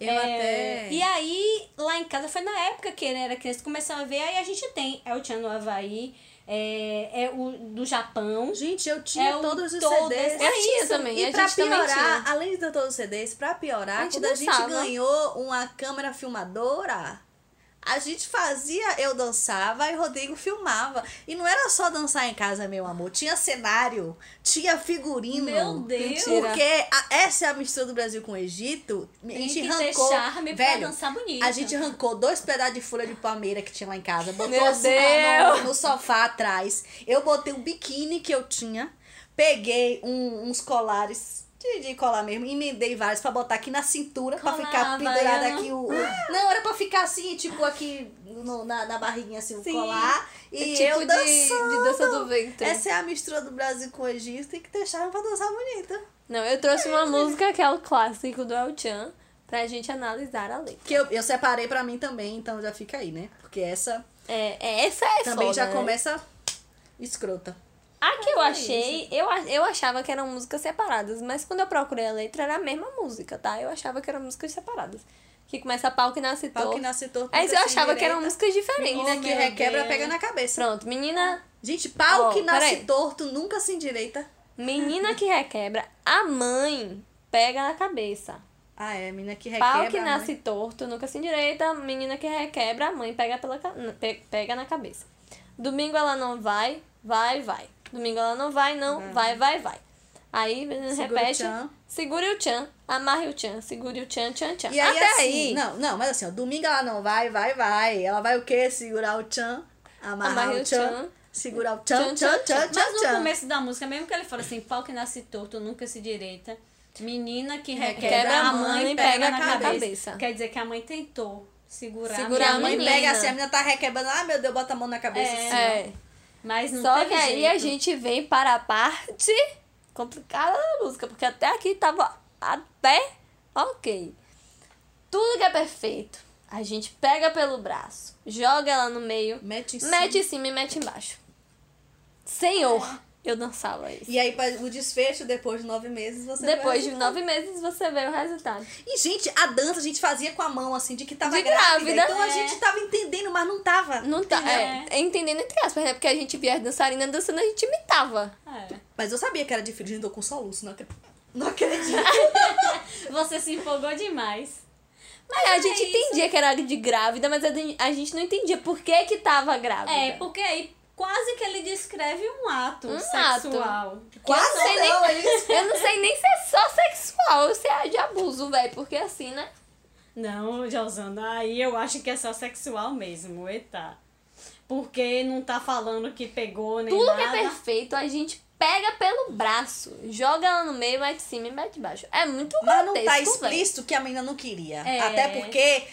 Eu É, até- E aí, lá em casa, foi na época que ele era criança, começou a ver, aí a gente tem El Chan no Havaí, é, é o do Japão. Gente, eu tinha É todos os todo CDs. Eu tinha também, E a pra gente piorar, tinha. além de ter todos os CDs, pra piorar, A gente quando a gente dançava. ganhou uma câmera filmadora, a gente fazia, eu dançava e Rodrigo filmava. E não era só dançar em casa, meu amor. Tinha cenário, tinha figurino. Meu Deus! Porque a- essa é a mistura do Brasil com o Egito. a Tem gente arrancou. charme velho, dançar bonito. A gente arrancou dois pedaços de folha de palmeira que tinha lá em casa. Botou Meu assim Deus! no, no sofá atrás. Eu botei um biquíni que eu tinha. Peguei um- uns colares. De, de colar mesmo, emendei vários pra botar aqui na cintura, pra Colar ficar pendurado havaiana. aqui o, o- Não, era pra ficar assim, tipo aqui no- na, na barriguinha, assim, o Sim. colar. E É tipo eu de- dançando. de dança do ventre. Essa é a mistura do Brasil com o Egito, tem que deixar pra dançar bonita. Não, eu trouxe uma música que é o clássico do El Chan pra gente analisar a letra. Que eu, eu separei pra mim também, então já fica aí, né? Porque essa É, é, essa é também foda, já né? começa escrota. A que eu É achei, eu, eu achava que eram músicas separadas, mas quando eu procurei a letra era a mesma música, tá? Eu achava que eram músicas separadas. Que começa pau que nasce Pau torto. que nasce torto. Aí eu achava que eram músicas diferentes. Menina Oh, que requebra, Deus. pega na cabeça. Pronto, menina, Gente, pau Ó, que nasce peraí. torto nunca se endireita. menina que requebra, a mãe pega na cabeça. Ah, é, menina que requebra. Pau que nasce torto, nunca se endireita. Menina que requebra, a mãe pega, pela, pega na cabeça. Domingo ela não vai, vai, vai. Domingo ela não vai, não, vai, vai, vai. Aí o repete. tchan. Segure o tchan, amarre o tchan, segure o tchan, tchan, tchan. E aí, Até assim, aí, não, não, mas assim, ó, domingo ela não vai, vai, vai. Ela vai o quê? Segurar o tchan, amarrar Amarre o o tchan, tchan. segurar o tchan, Tchan, tchan, tchan, tchan, Mas no tchan. começo da música, mesmo que ele fala assim, pau que nasce torto, nunca se direita. Menina que Requebra, a mãe pega, na, cabeça. cabeça. Quer dizer que a mãe tentou segurar, Segurar a a mãe menina. pega assim, a menina tá requebrando, ah, meu Deus, bota a mão na cabeça. É. assim. É. Mas não Só que aí jeito. a gente vem para a parte complicada da música, porque até aqui tava até ok. Tudo que é perfeito. A gente pega pelo braço, joga ela no meio, Mete em cima. mete em cima e mete embaixo. Senhor, eu dançava isso. E aí, o desfecho, depois de nove meses, você Depois de nove meses você vê o resultado. E, gente, a dança a gente fazia com a mão, assim, de que tava De grávida. grávida. Então a É. gente tava entendendo, mas não tava. Não tá, É. é, entendendo entre aspas, né? Porque a gente via as dançarinas dançando, a gente imitava. É. Mas eu sabia que era difícil, gente, tô com soluço, não acredito. Não acredito. Você se empolgou demais. Mas a gente isso. entendia que era de grávida, mas a a gente não entendia por que que tava grávida. É, porque aí quase que ele descreve um ato Um sexual. Quase sei nem- não, eles... Eu não sei nem se é só sexual ou se é de abuso, velho. Porque assim, né? Não, Josana, aí eu acho que é só sexual mesmo, eita. Porque não tá falando que pegou nem Tudo nada. que é perfeito, a gente pega pelo braço, joga ela no meio, mete de cima e mete de baixo. É muito Mas não tá grotesco, explícito que a menina não queria. É. Até porque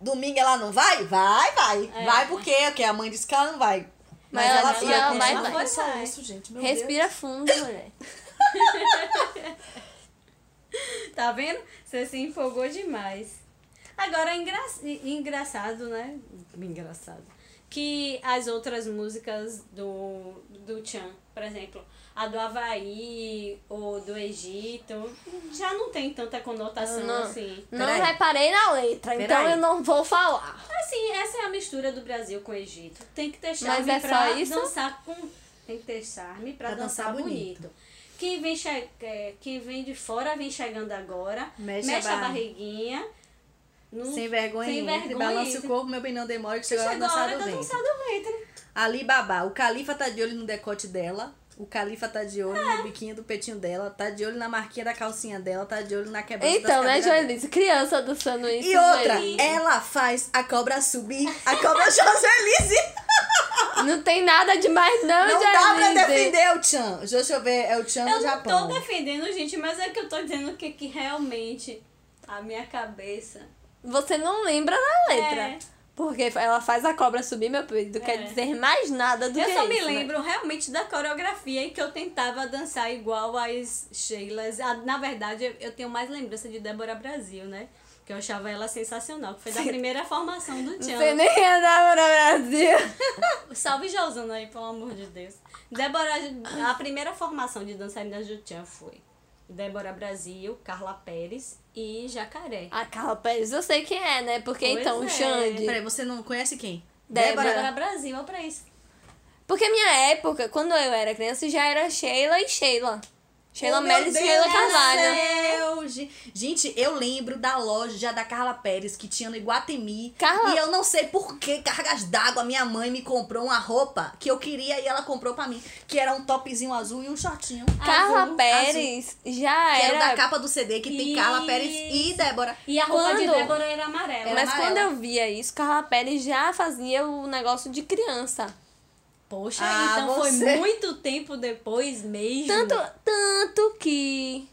domingo ela não vai? Vai, vai. É. Vai porque, porque a mãe disse que ela não vai. Mas, Mas ela ela ela vai, com vai. soluço, gente. Meu Respira fundo, mulher. Tá vendo? Você se empolgou demais. Agora é engra... engraçado, né? Engraçado. Que as outras músicas do, do Chan, por exemplo, a do Havaí ou do Egito, já não tem tanta conotação Não. assim. Não Peraí. reparei na letra, então Peraí. eu não vou falar. Assim, essa é a mistura do Brasil com o Egito. Tem que ter charme é pra dançar com. Tem que ter charme pra, Pra dançar, dançar bonito. bonito. Quem vem, che... é, Quem vem de fora vem chegando agora. Mexe Mexe, a a barra. barriguinha. no- Sem vergonha, Sem entre, vergonha, balance o entre. corpo, meu bem não demora, que chegou a Chegou a hora da dançar do ventre. Ali babá, o califa tá de olho no decote dela, o califa tá de olho no biquinho do peitinho dela, tá de olho na marquinha da calcinha dela, tá de olho na quebrada Então, né. Joelise? Criança dançando isso. E outra, Joelise. ela faz a cobra subir, a cobra Joselise. Não tem nada demais, não, Não dá pra defender o Chan. Deixa eu ver, é o Chan Eu não Japão. tô defendendo, gente, mas é que eu tô dizendo que, que realmente a minha cabeça. Você não lembra da letra. É. Porque ela faz a cobra subir, meu peito. Não quer É. dizer mais nada do Eu que só isso, me né? lembro realmente da coreografia e que eu tentava dançar igual as Sheilas. Ah, Na verdade, eu- eu tenho mais lembrança de Débora Brasil, né? Que eu achava ela sensacional, que foi da primeira formação do Tchan. Você nem andava no Brasil. Salve Josana aí, pelo amor de Deus. Débora, a primeira formação de dançarina do Tchan foi Débora Brasil, Carla Pérez e Jacaré. A Carla Pérez, eu sei quem é, né? Porque Pois então, é. o Xande. Peraí, você não conhece quem? Débora. Débora Brasil, olha pra isso. Porque minha época, quando eu era criança, já era Sheila e Sheila. Sheila Oh, meu Melis e Deus Sheila Carvalho. céu, gen- Gente, eu lembro da loja da Carla Pérez que tinha no Iguatemi. Carla- E eu não sei por que cargas d'água minha mãe me comprou uma roupa que eu queria e ela comprou pra mim. Que era um topzinho azul e um shortinho. Carla Azul, Pérez já Que era o da era. capa do CD que tem Carla Pérez e Débora. E a roupa de Quando? Débora era amarela. Era Mas amarela. quando eu via isso, Carla Pérez já fazia o negócio de criança. Poxa, Ah, então você. foi muito tempo depois mesmo. Tanto, tanto que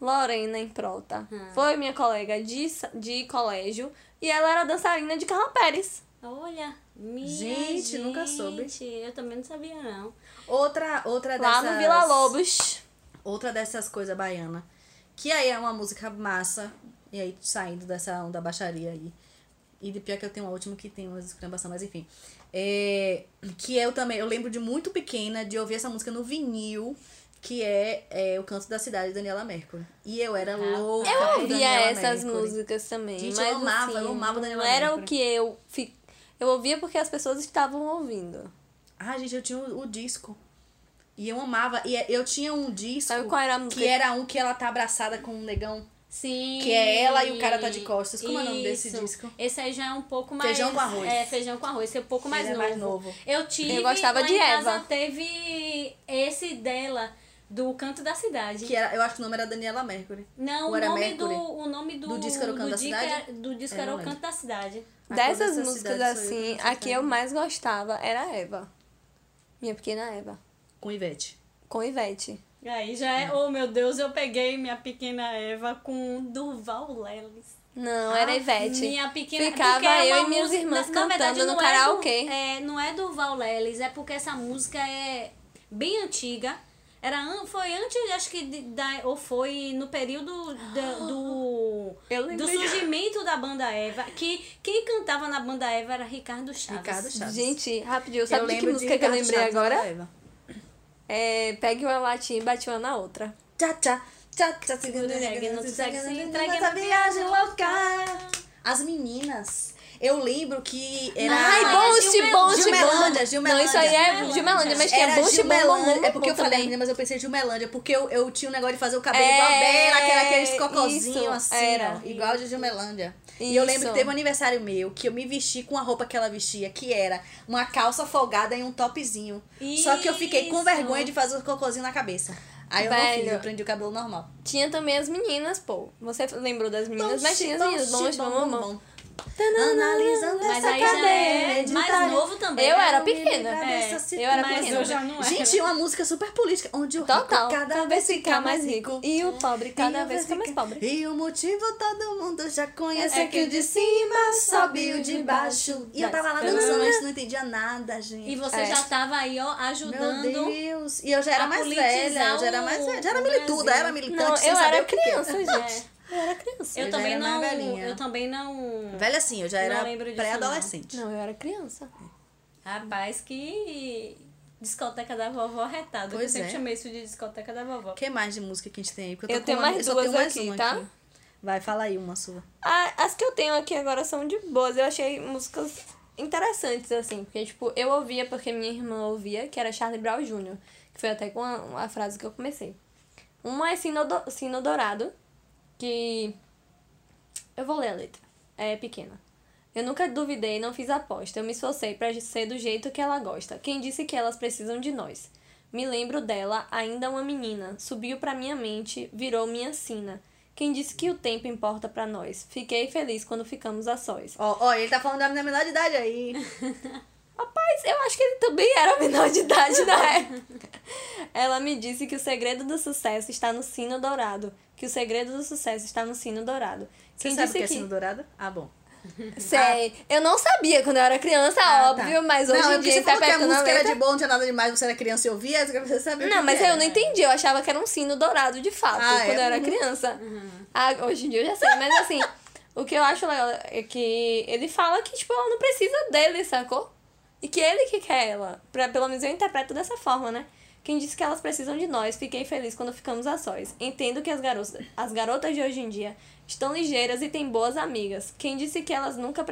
Lorena Improta Hum. foi minha colega de, de colégio e ela era dançarina de Carla Pérez. Olha, minha Gente, nunca soube. gente, Eu também não sabia, não. Outra, outra Lá dessas... no Vila Lobos. Outra dessas coisas baiana. Que aí é uma música massa. E aí saindo dessa onda baixaria aí. E de pior que eu tenho uma última que tem umas escrambação, mas enfim. É, que eu também, eu lembro de muito pequena de ouvir essa música no vinil, que é, é O Canto da Cidade, Daniela Mercury. E eu era louca Eu ouvia essas Mercury. músicas também. Gente, mas eu amava, assim, eu amava Daniela Não era o Mercury. que eu. Fi... Eu ouvia porque as pessoas estavam ouvindo. Ah, gente, eu tinha o, o disco. E eu amava. E eu tinha um disco Sabe qual era a música? que era um que ela tá abraçada com um negão. Sim. Que é ela e o cara tá de costas. Como é o nome desse Isso. disco? Esse aí já é um pouco mais. Feijão com arroz. É, feijão com arroz. Esse é um pouco mais, é novo. mais novo. Eu tive. Eu gostava lá de em casa Eva. teve esse dela, do Canto da Cidade. Que era, eu acho que o nome era Daniela Mercury. Não, o era nome, do, Mercury? o nome do, Do disco era o Canto da Cidade? era- do disco era o. Canto da Cidade. Dessas músicas cidade sou eu, assim, a que eu mais gostava era a Eva. Minha pequena Eva. Com Ivete. Com Ivete. Aí já é, oh meu Deus, eu peguei minha pequena Eva com Durval Lelis. Não, era Ivete. Minha pequena Ficava porque é eu e minhas música- irmãs na, na verdade, cantando no é karaokê. É, não é do Val Lelis, é porque essa música é bem antiga. Era, foi antes, acho que, de- da, ou foi no período da- do, do surgimento da banda Eva. Que quem cantava na banda Eva era Ricardo Chaves. Ricardo Chaves. Gente, rapidinho, sabe eu de que música que eu Ricardo lembrei Chaves, agora? É, pegue uma latinha e bate uma na outra. Tchá, tchá, tchá, tchá, entregue no viagem louca. As meninas. Eu lembro que era... Ai, é Boost, Gilmelândia. Gilmelândia. Não, isso aí é Gilmelândia. Mas tinha Era Boost, Bom, Bom, Gilmelândia. É porque eu falei, menina, mas eu pensei Gilmelândia, porque eu, eu tinha um negócio de fazer o cabelo É, igual a dela, que era aqueles cocozinhos isso, assim, era. ó, igual de Gilmelândia. E eu lembro Isso. que teve um aniversário meu que eu me vesti com a roupa que ela vestia, que era uma calça folgada e um topzinho. Só que eu fiquei com Isso. vergonha de fazer o cocôzinho na cabeça. Aí eu não Velho. fiz, eu prendi o cabelo normal. Tinha também as meninas, pô. Você lembrou das meninas, mas tinha as meninas. Longe, bom, bom. bom. Analisando Mas essa cadeira é mais novo também. Eu era Quero me pequena. É, eu era pequena. eu já não era. Gente, uma música super política, onde o Total. rico cada vez fica mais rico. E o pobre cada E vez fica mais pobre. E o motivo todo mundo já conhece É é que o de cima sobe o de baixo. E eu tava lá dançando, mas não entendia nada, gente. E você É. já tava aí, ó, Meu ajudando. Deus. E eu já era a mais velha, eu já era mais velha. Já era milituda, era militante Não, eu era que que era. criança, gente. Eu era criança. Eu, Eu também não. velhinha. Eu também não. Velha assim, eu já Não era pré-adolescente. Não, eu era criança. Rapaz, que discoteca da vovó retada. que Eu Pois sempre é. chamei isso de discoteca da vovó. O que mais de música que a gente tem aí? Porque Eu tô tenho com uma- mais duas tenho mais aqui, tá? aqui. Vai, fala aí uma sua. Ah, as que eu tenho aqui agora são de boas. Eu achei músicas interessantes, assim. Porque, tipo, eu ouvia porque minha irmã ouvia, que era Charlie Brown Jr., que foi até com a, a frase que eu comecei. Uma é Sino, Do- Sino Dourado, que. Eu vou ler a letra. É pequena. Eu nunca duvidei, não fiz aposta. Eu me esforcei pra ser do jeito que ela gosta. Quem disse que elas precisam de nós? Me lembro dela, ainda uma menina. Subiu pra minha mente, virou minha sina. Quem disse que o tempo importa pra nós? Fiquei feliz quando ficamos a sós. Ó, ó, ele tá falando da minha menor de idade aí. Rapaz, eu acho que ele também era menor de idade na época. Ela me disse que o segredo do sucesso está no sino dourado. Que o segredo do sucesso está no sino dourado. Você Quem sabe o que é sino dourado? Ah, bom. Sei. Eu não sabia quando eu era criança, Ah, óbvio, tá. mas hoje não, é em dia você falou que a interpretando a música era letra... de boa, não tinha nada demais, você era criança e ouvia, você sabia Não, mas era. eu não entendi. Eu achava que era um sino dourado de fato, Ah, quando é? eu era Uhum. criança. Ah, hoje em dia eu já sei, mas assim, o que eu acho legal é que ele fala que, tipo, ela não precisa dele, sacou? E que ele que quer ela. Pra, pelo menos eu interpreto dessa forma, né? Quem disse que elas precisam de nós, fiquei feliz quando ficamos a sós. Entendo que as garotas, as garotas de hoje em dia estão ligeiras e têm boas amigas. Quem disse que elas nunca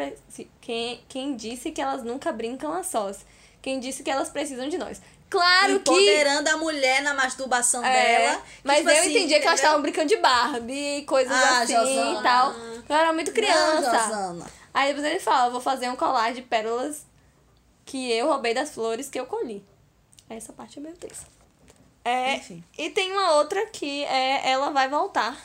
quem, quem disse que elas nunca brincam a sós? Quem disse que elas precisam de nós? Claro que Empoderando a mulher na masturbação é, dela. mas tipo eu assim, entendia que elas estavam brincando de Barbie e coisas Ah, assim Josana. e tal. Eu era muito Não, criança. Josana. Aí depois ele fala, vou fazer um colar de pérolas que eu roubei das flores que eu colhi. Essa parte é meio tensa. É, Enfim. e tem uma outra que é Ela Vai Voltar.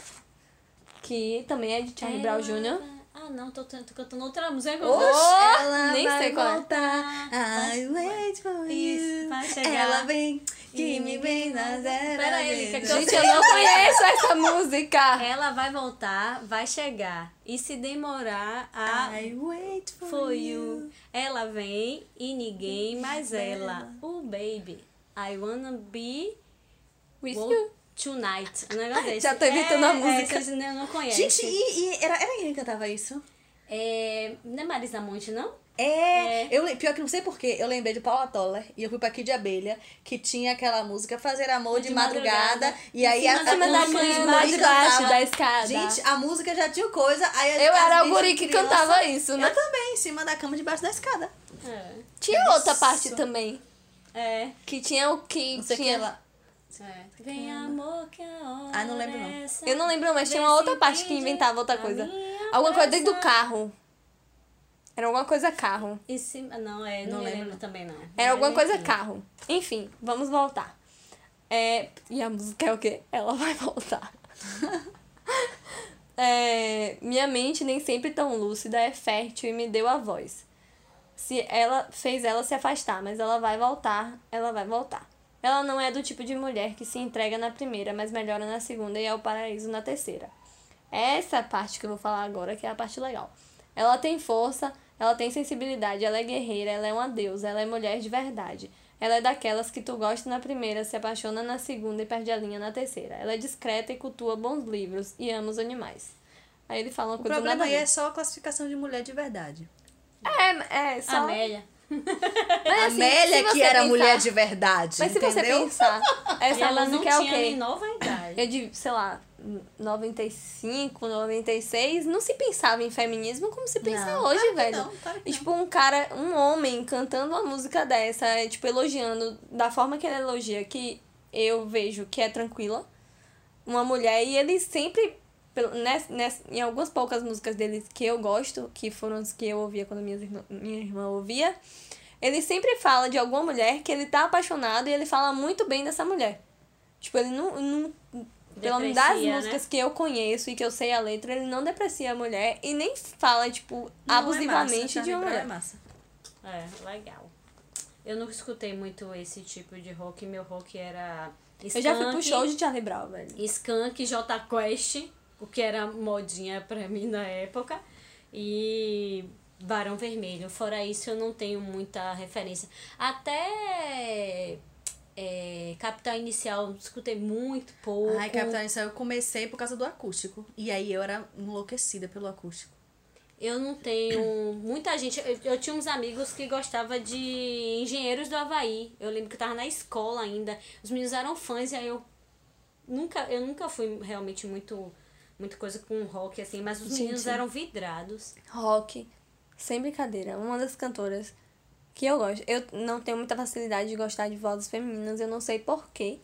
Que também é de Charlie Brown Jr. Ah, não, tô, tô cantando outra música. Oxe, ela nem vai sei qual é. voltar. I wait for Isso, you. vai chegar. Ela vem, que me vem na zero. Pera aí, que- que Gente, eu não conheço essa música. Ela vai voltar, vai chegar. E se demorar, a I wait for, for you. you. Ela vem e ninguém mais ela. O baby. I wanna be With you. tonight. Um negócio desse. Já tô evitando é, a música. É, vocês não não conhecem. Gente, e, e era, era quem cantava isso? É, não é Marisa Monte, não? É, É. eu pior que não sei porquê, eu lembrei de Paula Toller e eu fui pra Kid Abelha, que tinha aquela música Fazer Amor de, De madrugada, madrugada. e aí a, cima a, da cama mãe mais guri baixo cantava. da escada. Gente, a música já tinha coisa, aí Eu era o guri que criança- cantava isso, né? Eu também, em cima da cama, debaixo da escada. É. Tinha É outra isso. parte também. É. Que tinha o que Não o que tinha... ela... é. Vem amor que a hora Ah, não lembro, não. é. Eu não lembro, mas tinha Vê uma outra parte que inventava outra a coisa. Alguma coisa dentro do carro. Era alguma coisa carro. E se... Não, é, não, Não lembro, lembro também, não. Era alguma coisa carro. Enfim, vamos voltar. É, e a música é o quê? Ela vai voltar. É, minha mente nem sempre tão lúcida é fértil e me deu a voz. Se ela fez ela se afastar, mas ela vai voltar, ela vai voltar. Ela não é do tipo de mulher que se entrega na primeira, mas melhora na segunda e é o paraíso na terceira. Essa parte que eu vou falar agora que é a parte legal. Ela tem força, ela tem sensibilidade, ela é guerreira, ela é uma deusa, ela é mulher de verdade. Ela é daquelas que tu gosta na primeira, se apaixona na segunda e perde a linha na terceira. Ela é discreta e cultua bons livros e ama os animais. Aí ele fala uma O coisa problema nada a aí é só a classificação de mulher de verdade. É, é, só... Amélia. Mas, assim, Amélia que era pensar- mulher de verdade, Mas se você entendeu? pensar, essa ela não música é o tinha quê? nova idade. Eu de, sei lá, 95, 96, não se pensava em feminismo como se pensa Não, hoje, claro velho. não, claro E, tipo, um cara, um homem cantando uma música dessa, é, tipo, elogiando da forma que ele elogia, que eu vejo que é tranquila, uma mulher, e ele sempre, pelo- ness, ness, em algumas poucas músicas dele que eu gosto, que foram as que eu ouvia quando minhas irmã, minha irmã ouvia, ele sempre fala de alguma mulher que ele tá apaixonado e ele fala muito bem dessa mulher. Tipo, ele não. não pelo menos das né? músicas que eu conheço e que eu sei a letra, ele não deprecia a mulher e nem fala, tipo, Não, é abusivamente massa, de uma Brown mulher. É massa. É, legal. Eu não escutei muito esse tipo de rock. Meu rock era. Eu já fui pro show de Charlie Brown, velho. Skunk, J Quest, o que era modinha pra mim na época. E Barão Vermelho. Fora isso, eu não tenho muita referência. Até é, Capital Inicial, escutei muito pouco. Ai, Capitão Inicial, eu comecei por causa do acústico. E aí eu era enlouquecida pelo acústico. Eu não tenho muita gente. Eu, eu tinha uns amigos que gostavam de engenheiros do Havaí. Eu lembro que eu tava na escola ainda. Os meninos eram fãs e aí eu nunca, eu nunca fui realmente muito, muito coisa com rock, assim, mas os Gente. meninos eram vidrados. Rock, sem brincadeira, uma das cantoras que eu gosto. Eu não tenho muita facilidade de gostar de vozes femininas, eu não sei porquê.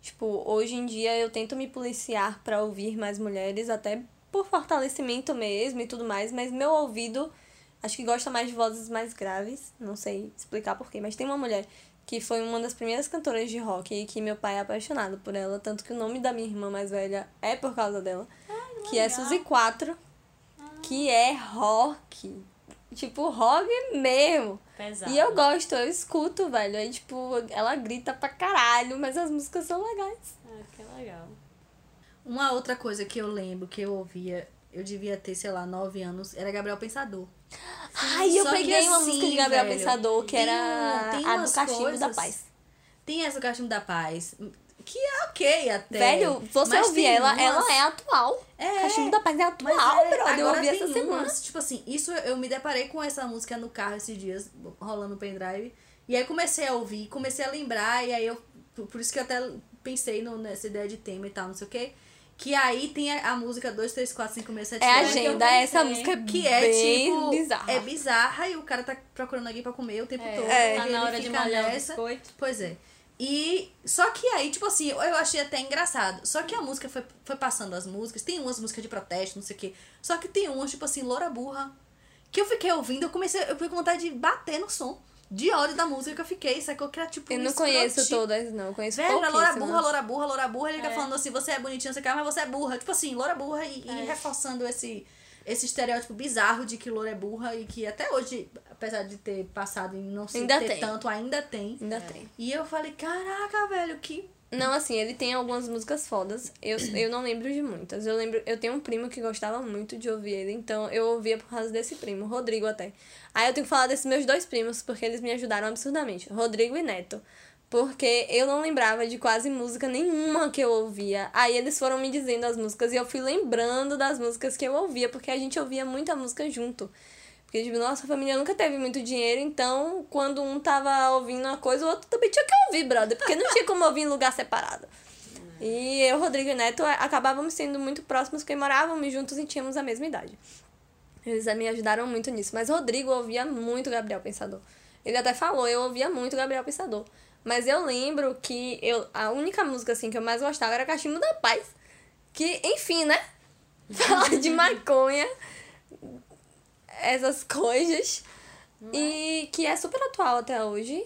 Tipo, hoje em dia eu tento me policiar pra ouvir mais mulheres, até por fortalecimento mesmo e tudo mais, mas meu ouvido acho que gosta mais de vozes mais graves, não sei explicar porquê, mas tem uma mulher que foi uma das primeiras cantoras de rock e que meu pai é apaixonado por ela, tanto que o nome da minha irmã mais velha é por causa dela, que é. Suzy 4, que é rock. Tipo, rock mesmo. Pesado. E eu gosto, eu escuto, velho. Aí, tipo, ela grita pra caralho, mas as músicas são legais. Ah, que legal. Uma outra coisa que eu lembro que eu ouvia, eu devia ter, sei lá, 9 anos, era Gabriel Pensador. Ai, eu Só que peguei uma assim, música de Gabriel velho, Pensador, que tem era tem a do Cachimbo da coisas- Paz. Tem essa do Cachimbo da Paz, que é ok até. Velho, você Mas ouvir ela, umas- ela é atual. É, Cachimbo da Paz é Mas atual, é, brother. Eu ouvi essa semana. umas, tipo assim, isso eu me deparei com essa música no carro esses dias, rolando no pendrive. E aí comecei a ouvir, comecei a lembrar, e aí eu. Por por isso que eu até pensei no, nessa ideia de tema e tal, não sei o quê. Que aí tem a, a música 2, 3, 4, 5, 6, 7, É 8. agenda, essa música é Que é tipo. bizarra. É bizarra e o cara tá procurando alguém pra comer o tempo É, todo. É. e Tá na hora de fica molhar o nessa. biscoito. Pois é. E só que aí, tipo assim, eu eu achei até engraçado. Só que a música foi, foi passando as músicas. Tem umas músicas de protesto, não sei o quê. Só que tem umas, tipo assim, Loura Burra. Que eu fiquei ouvindo, eu comecei, eu fui com vontade de bater no som. De ódio da música que eu fiquei, sacou? Que era tipo Eu não escrote. conheço todas, não. Eu conheço Velho, era loura burra, loura burra, loura burra. Ele fica É. falando assim, você é bonitinha, você quer, mas você é burra. Tipo assim, loura burra e, e É. reforçando esse, esse estereótipo bizarro de que loura é burra e que até hoje, apesar de ter passado e não se Ainda ter tem. tanto, ainda tem. Ainda tem. E eu falei, caraca, velho, que. Não, assim, ele tem algumas músicas fodas. Eu, eu não lembro de muitas. Eu lembro, eu tenho um primo que gostava muito de ouvir ele, então eu ouvia por causa desse primo, Rodrigo até. Aí eu tenho que falar desses meus dois primos, porque eles me ajudaram absurdamente, Rodrigo e Neto. Porque eu não lembrava de quase música nenhuma que eu ouvia. Aí eles foram me dizendo as músicas e eu fui lembrando das músicas que eu ouvia, porque a gente ouvia muita música junto. Porque, tipo, nossa família nunca teve muito dinheiro, então quando um tava ouvindo uma coisa, o outro também tinha que ouvir, brother. Porque não tinha como ouvir em lugar separado. E eu, Rodrigo e Neto, acabávamos sendo muito próximos porque morávamos juntos e tínhamos a mesma idade. Eles me ajudaram muito nisso. Mas Rodrigo ouvia muito Gabriel Pensador. Ele até falou, eu ouvia muito Gabriel Pensador. Mas eu lembro que eu, a única música assim que eu mais gostava era Cachimbo da Paz. Que, enfim, né? Falar de maconha, essas coisas. E que é super atual até hoje.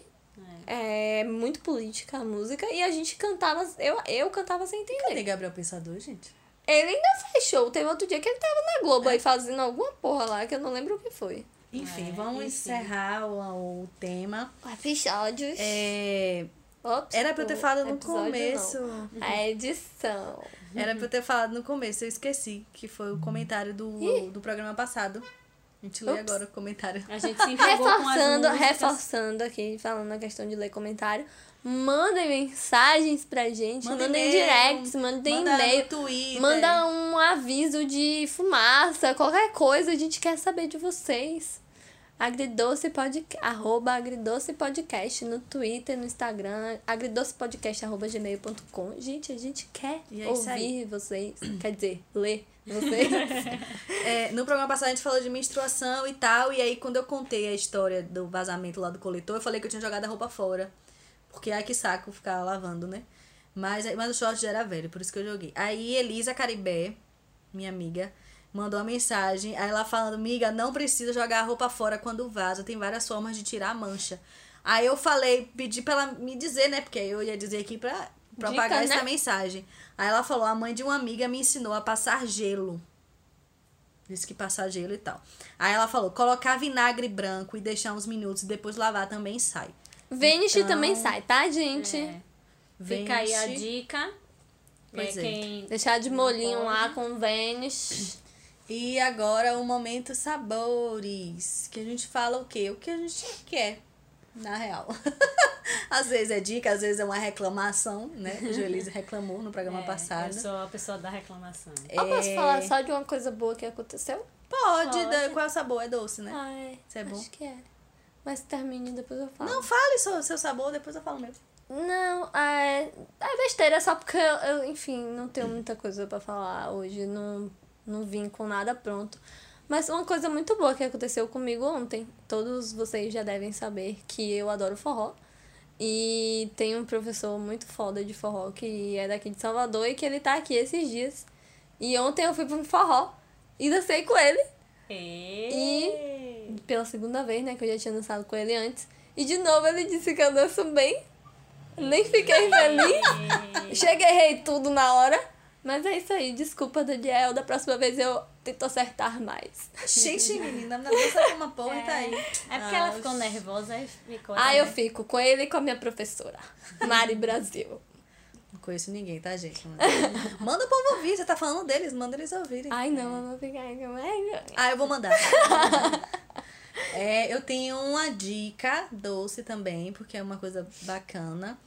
É muito política a música. E a gente cantava, eu, eu cantava sem entender. Cadê Gabriel Pensador, gente? Ele ainda fez show. Teve outro dia que ele tava na Globo aí fazendo alguma porra lá que eu não lembro o que foi. Enfim, É, vamos enfim. encerrar o, o tema. Episódios. É, Ops, era pra eu ter falado no começo. não. A edição. Era pra eu ter falado no começo, eu esqueci. Que foi o comentário do, do programa passado. A gente lê Ups. agora o comentário. A gente se empolgou com as Reforçando, reforçando aqui, falando a questão de ler comentário. Mandem mensagens pra gente, Manda mandem e-mail, directs, mandem Manda e-mail. no Twitter. Manda um aviso de fumaça, qualquer coisa, a gente quer saber de vocês. Agridoce podcast, arroba agridoce podcast no Twitter, no Instagram, agridocepodcast arroba gmail.com. Gente, a gente quer é ouvir vocês, quer dizer, ler vocês. É, no programa passado a gente falou de menstruação e tal, e aí quando eu contei a história do vazamento lá do coletor, eu falei que eu tinha jogado a roupa fora. Porque ai que saco ficar lavando, né? Mas, mas o short já era velho, por isso que eu joguei. Aí Elisa Caribé, minha amiga, mandou uma mensagem, aí ela falando, amiga, não precisa jogar a roupa fora quando vaza, tem várias formas de tirar a mancha. Aí eu falei, pedi pra ela me dizer, né? Porque eu ia dizer aqui pra propagar Dica, né? essa mensagem. Aí ela falou, a mãe de uma amiga me ensinou a passar gelo. Disse que passar gelo e tal. Aí ela falou, colocar vinagre branco e deixar uns minutos e depois lavar também sai. Vanish Então, também sai, tá, gente? É. Fica aí a dica. Pois é, é. Deixar de molinho lá com Vanish. E agora o momento sabores. Que a gente fala o quê? O que a gente quer, na real. às vezes é dica, às vezes é uma reclamação, né? A Joelise reclamou no programa É, passado. Eu sou a pessoa da reclamação. Eu posso É, falar só de uma coisa boa que aconteceu? Pode, Pode. da- qual é o sabor? É doce, né? Ah, é. Isso é bom? Acho que é. Mas termine depois eu falo. Não, fale seu, seu sabor, depois eu falo meu. Não, é, é besteira, só porque eu, eu, enfim, não tenho muita coisa pra falar hoje, não, não vim com nada pronto. Mas uma coisa muito boa que aconteceu comigo ontem, todos vocês já devem saber que eu adoro forró. E tem um professor muito foda de forró que é daqui de Salvador e que ele tá aqui esses dias. E ontem eu fui pra um forró e dancei com ele E... pela segunda vez, né? Que eu já tinha dançado com ele antes. E de novo ele disse que eu danço bem. Nem fiquei feliz. Cheguei errei tudo na hora. Mas é isso aí. Desculpa, Daniel. Da próxima vez eu tento acertar mais. Gente, menina, na dança uma porra e tá aí. É porque ela ficou nervosa e ficou. Ah, eu fico com ele e com a minha professora. Mari Brasil. Não conheço ninguém, tá, gente? Manda o povo ouvir, você tá falando deles, manda eles ouvirem. Ai, não, eu vou ficar com Ah, eu vou mandar. É, eu tenho uma dica doce também, porque é uma coisa bacana.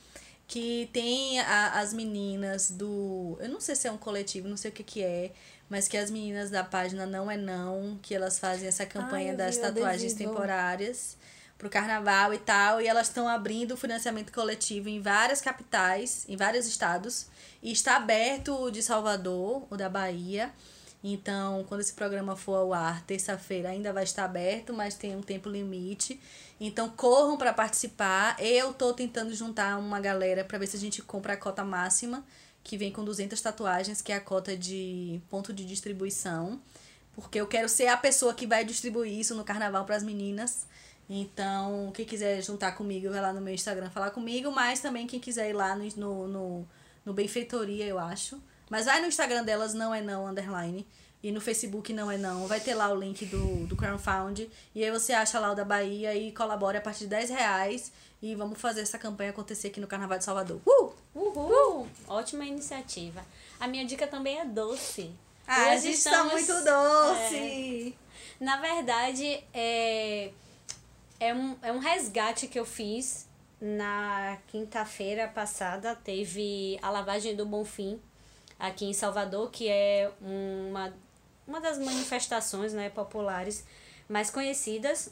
que tem a, as meninas do. Eu não sei se é um coletivo, não sei o que, que é, mas que as meninas da página Não é Não, que elas fazem essa campanha eu das vi tatuagens temporárias pro carnaval e tal, e elas estão abrindo financiamento coletivo em várias capitais, em vários estados, e está aberto o de Salvador, o da Bahia. Então, quando esse programa for ao ar, terça-feira ainda vai estar aberto, mas tem um tempo limite. Então, corram para participar. Eu tô tentando juntar uma galera para ver se a gente compra a cota máxima, que vem com 200 tatuagens, que é a cota de ponto de distribuição. Porque eu quero ser a pessoa que vai distribuir isso no carnaval para as meninas. Então, quem quiser juntar comigo, vai lá no meu Instagram falar comigo. Mas também quem quiser ir lá no, no, no, no Benfeitoria, eu acho. Mas vai no Instagram delas, não é não, underline. E no Facebook não é não. Vai ter lá o link do, do Crowdfund. E aí você acha lá o da Bahia e colabora a partir de 10 reais. E vamos fazer essa campanha acontecer aqui no Carnaval de Salvador. Uh! Uhul! Ótima iniciativa. A minha dica também é doce. Ah, a gente tá estamos- muito doce! Na verdade, é, é, um, é um resgate que eu fiz na quinta-feira passada. Teve a lavagem do Bonfim aqui em Salvador, que é uma, uma das manifestações né, populares mais conhecidas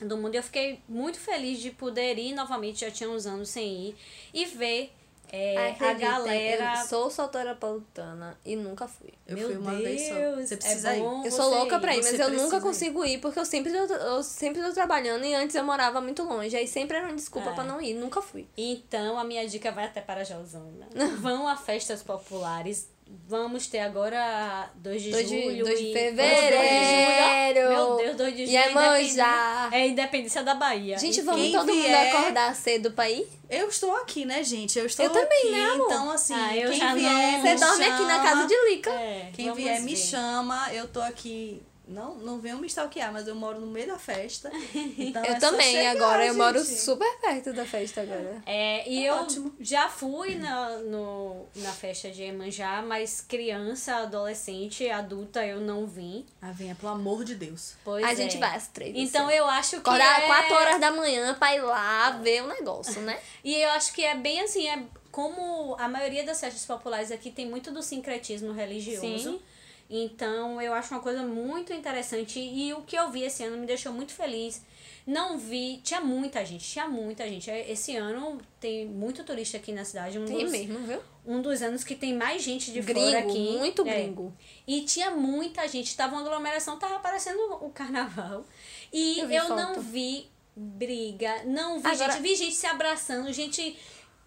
do mundo. Eu fiquei muito feliz de poder ir novamente, já tinha uns anos sem ir, e ver é, a Acreditem, galera. Eu sou soteropolitana e nunca fui. Eu Meu fui uma vez só. Deus, Você é precisa ir. bom Eu sou louca pra ir, mas eu nunca ir. consigo ir porque eu sempre tô, eu sempre tô trabalhando e antes eu morava muito longe. Aí sempre era uma desculpa É. pra não ir, nunca fui. Então, a minha dica vai até para a Josana. Vão a festas populares. Vamos ter agora 2 de 2 de, julho 2 de e... fevereiro. Meu Deus, 2 de julho. E é independência- manjar. É independência da Bahia. Gente, vamos quem todo mundo vier- acordar cedo pra ir? Eu estou aqui, né, gente? Eu estou Eu também, aqui, né, amor? Então, assim, Ah, eu quem já vier, não- me Você dorme aqui na chama. casa de Lica. é, Quem vier me ver. chama, eu tô aqui. Não, não venham me stalkear, mas eu moro no meio da festa. Então eu é também, chegar, agora. Eu moro gente. super perto da festa agora. É, e Tá eu ótimo. já fui na, no, na festa de Iemanjá, mas criança, adolescente, adulta eu não vim. Ah, venha, pelo amor de Deus. Pois a é. gente vai às três. Então assim. eu acho que Acordar é... 4 horas da manhã pra ir lá ver o negócio, né? E eu acho que é bem assim, é como a maioria das festas populares aqui tem muito do sincretismo religioso. Sim. Então eu acho uma coisa muito interessante e o que eu vi esse ano me deixou muito feliz. Não vi, tinha muita gente, tinha muita gente. Esse ano tem muito turista aqui na cidade, um Tem dos, mesmo, viu? um dos anos que tem mais gente de Gringo, fora aqui. muito É. gringo. E tinha muita gente, tava uma aglomeração, tava parecendo o carnaval. E Eu eu, não vi briga, não vi Agora- gente, vi gente se abraçando, gente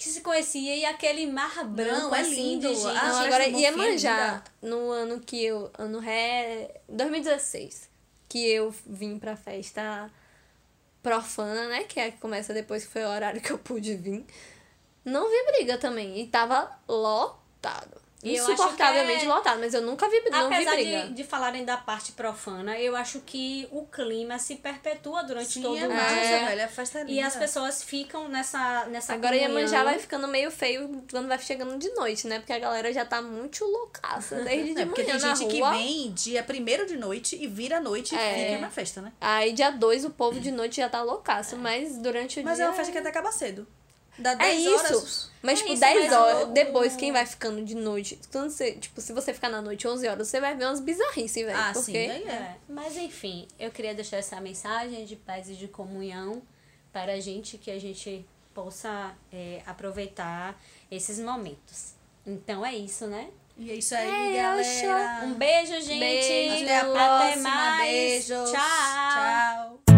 que se conhecia e aquele mar branco é assim lindo. de gente. Ah, agora Iemanjá, no ano que eu. Ano ré. 2016. Que eu vim pra festa profana, né? Que é a que começa depois que foi o horário que eu pude vir. Não vi briga também. E tava lotado. Insuportavelmente é- lotado, mas eu nunca vi, não vi Apesar briga. de, de falarem da parte profana, eu acho que o clima se perpetua durante Sim, todo é o dia. velho. A festa é linda. E as pessoas ficam nessa, nessa Agora comunhão. Iemanjá vai ficando meio feio quando vai chegando de noite, né? Porque a galera já tá muito loucaça desde de É, porque tem na gente que vem dia primeiro de noite e vira à noite É. e fica na festa, né? Aí dia 2 o povo de noite já tá loucaço, mas durante o Mas dia... é uma festa que até acaba cedo. Dá É 10 isso. horas. Mas, É tipo, isso, 10 mas horas. Depois, quem vai ficando de noite. Quando você, tipo, se você ficar na noite 11 horas, você vai ver umas bizarrices, velho. Ah, porque sim, aí é. É, mas enfim, eu queria deixar essa mensagem de paz e de comunhão para a gente, que a gente possa é, aproveitar esses momentos. Então é isso, né? E é isso aí, É, galera. Um beijo, gente! Beijo. Até a Até próxima. mais! Beijos. Tchau!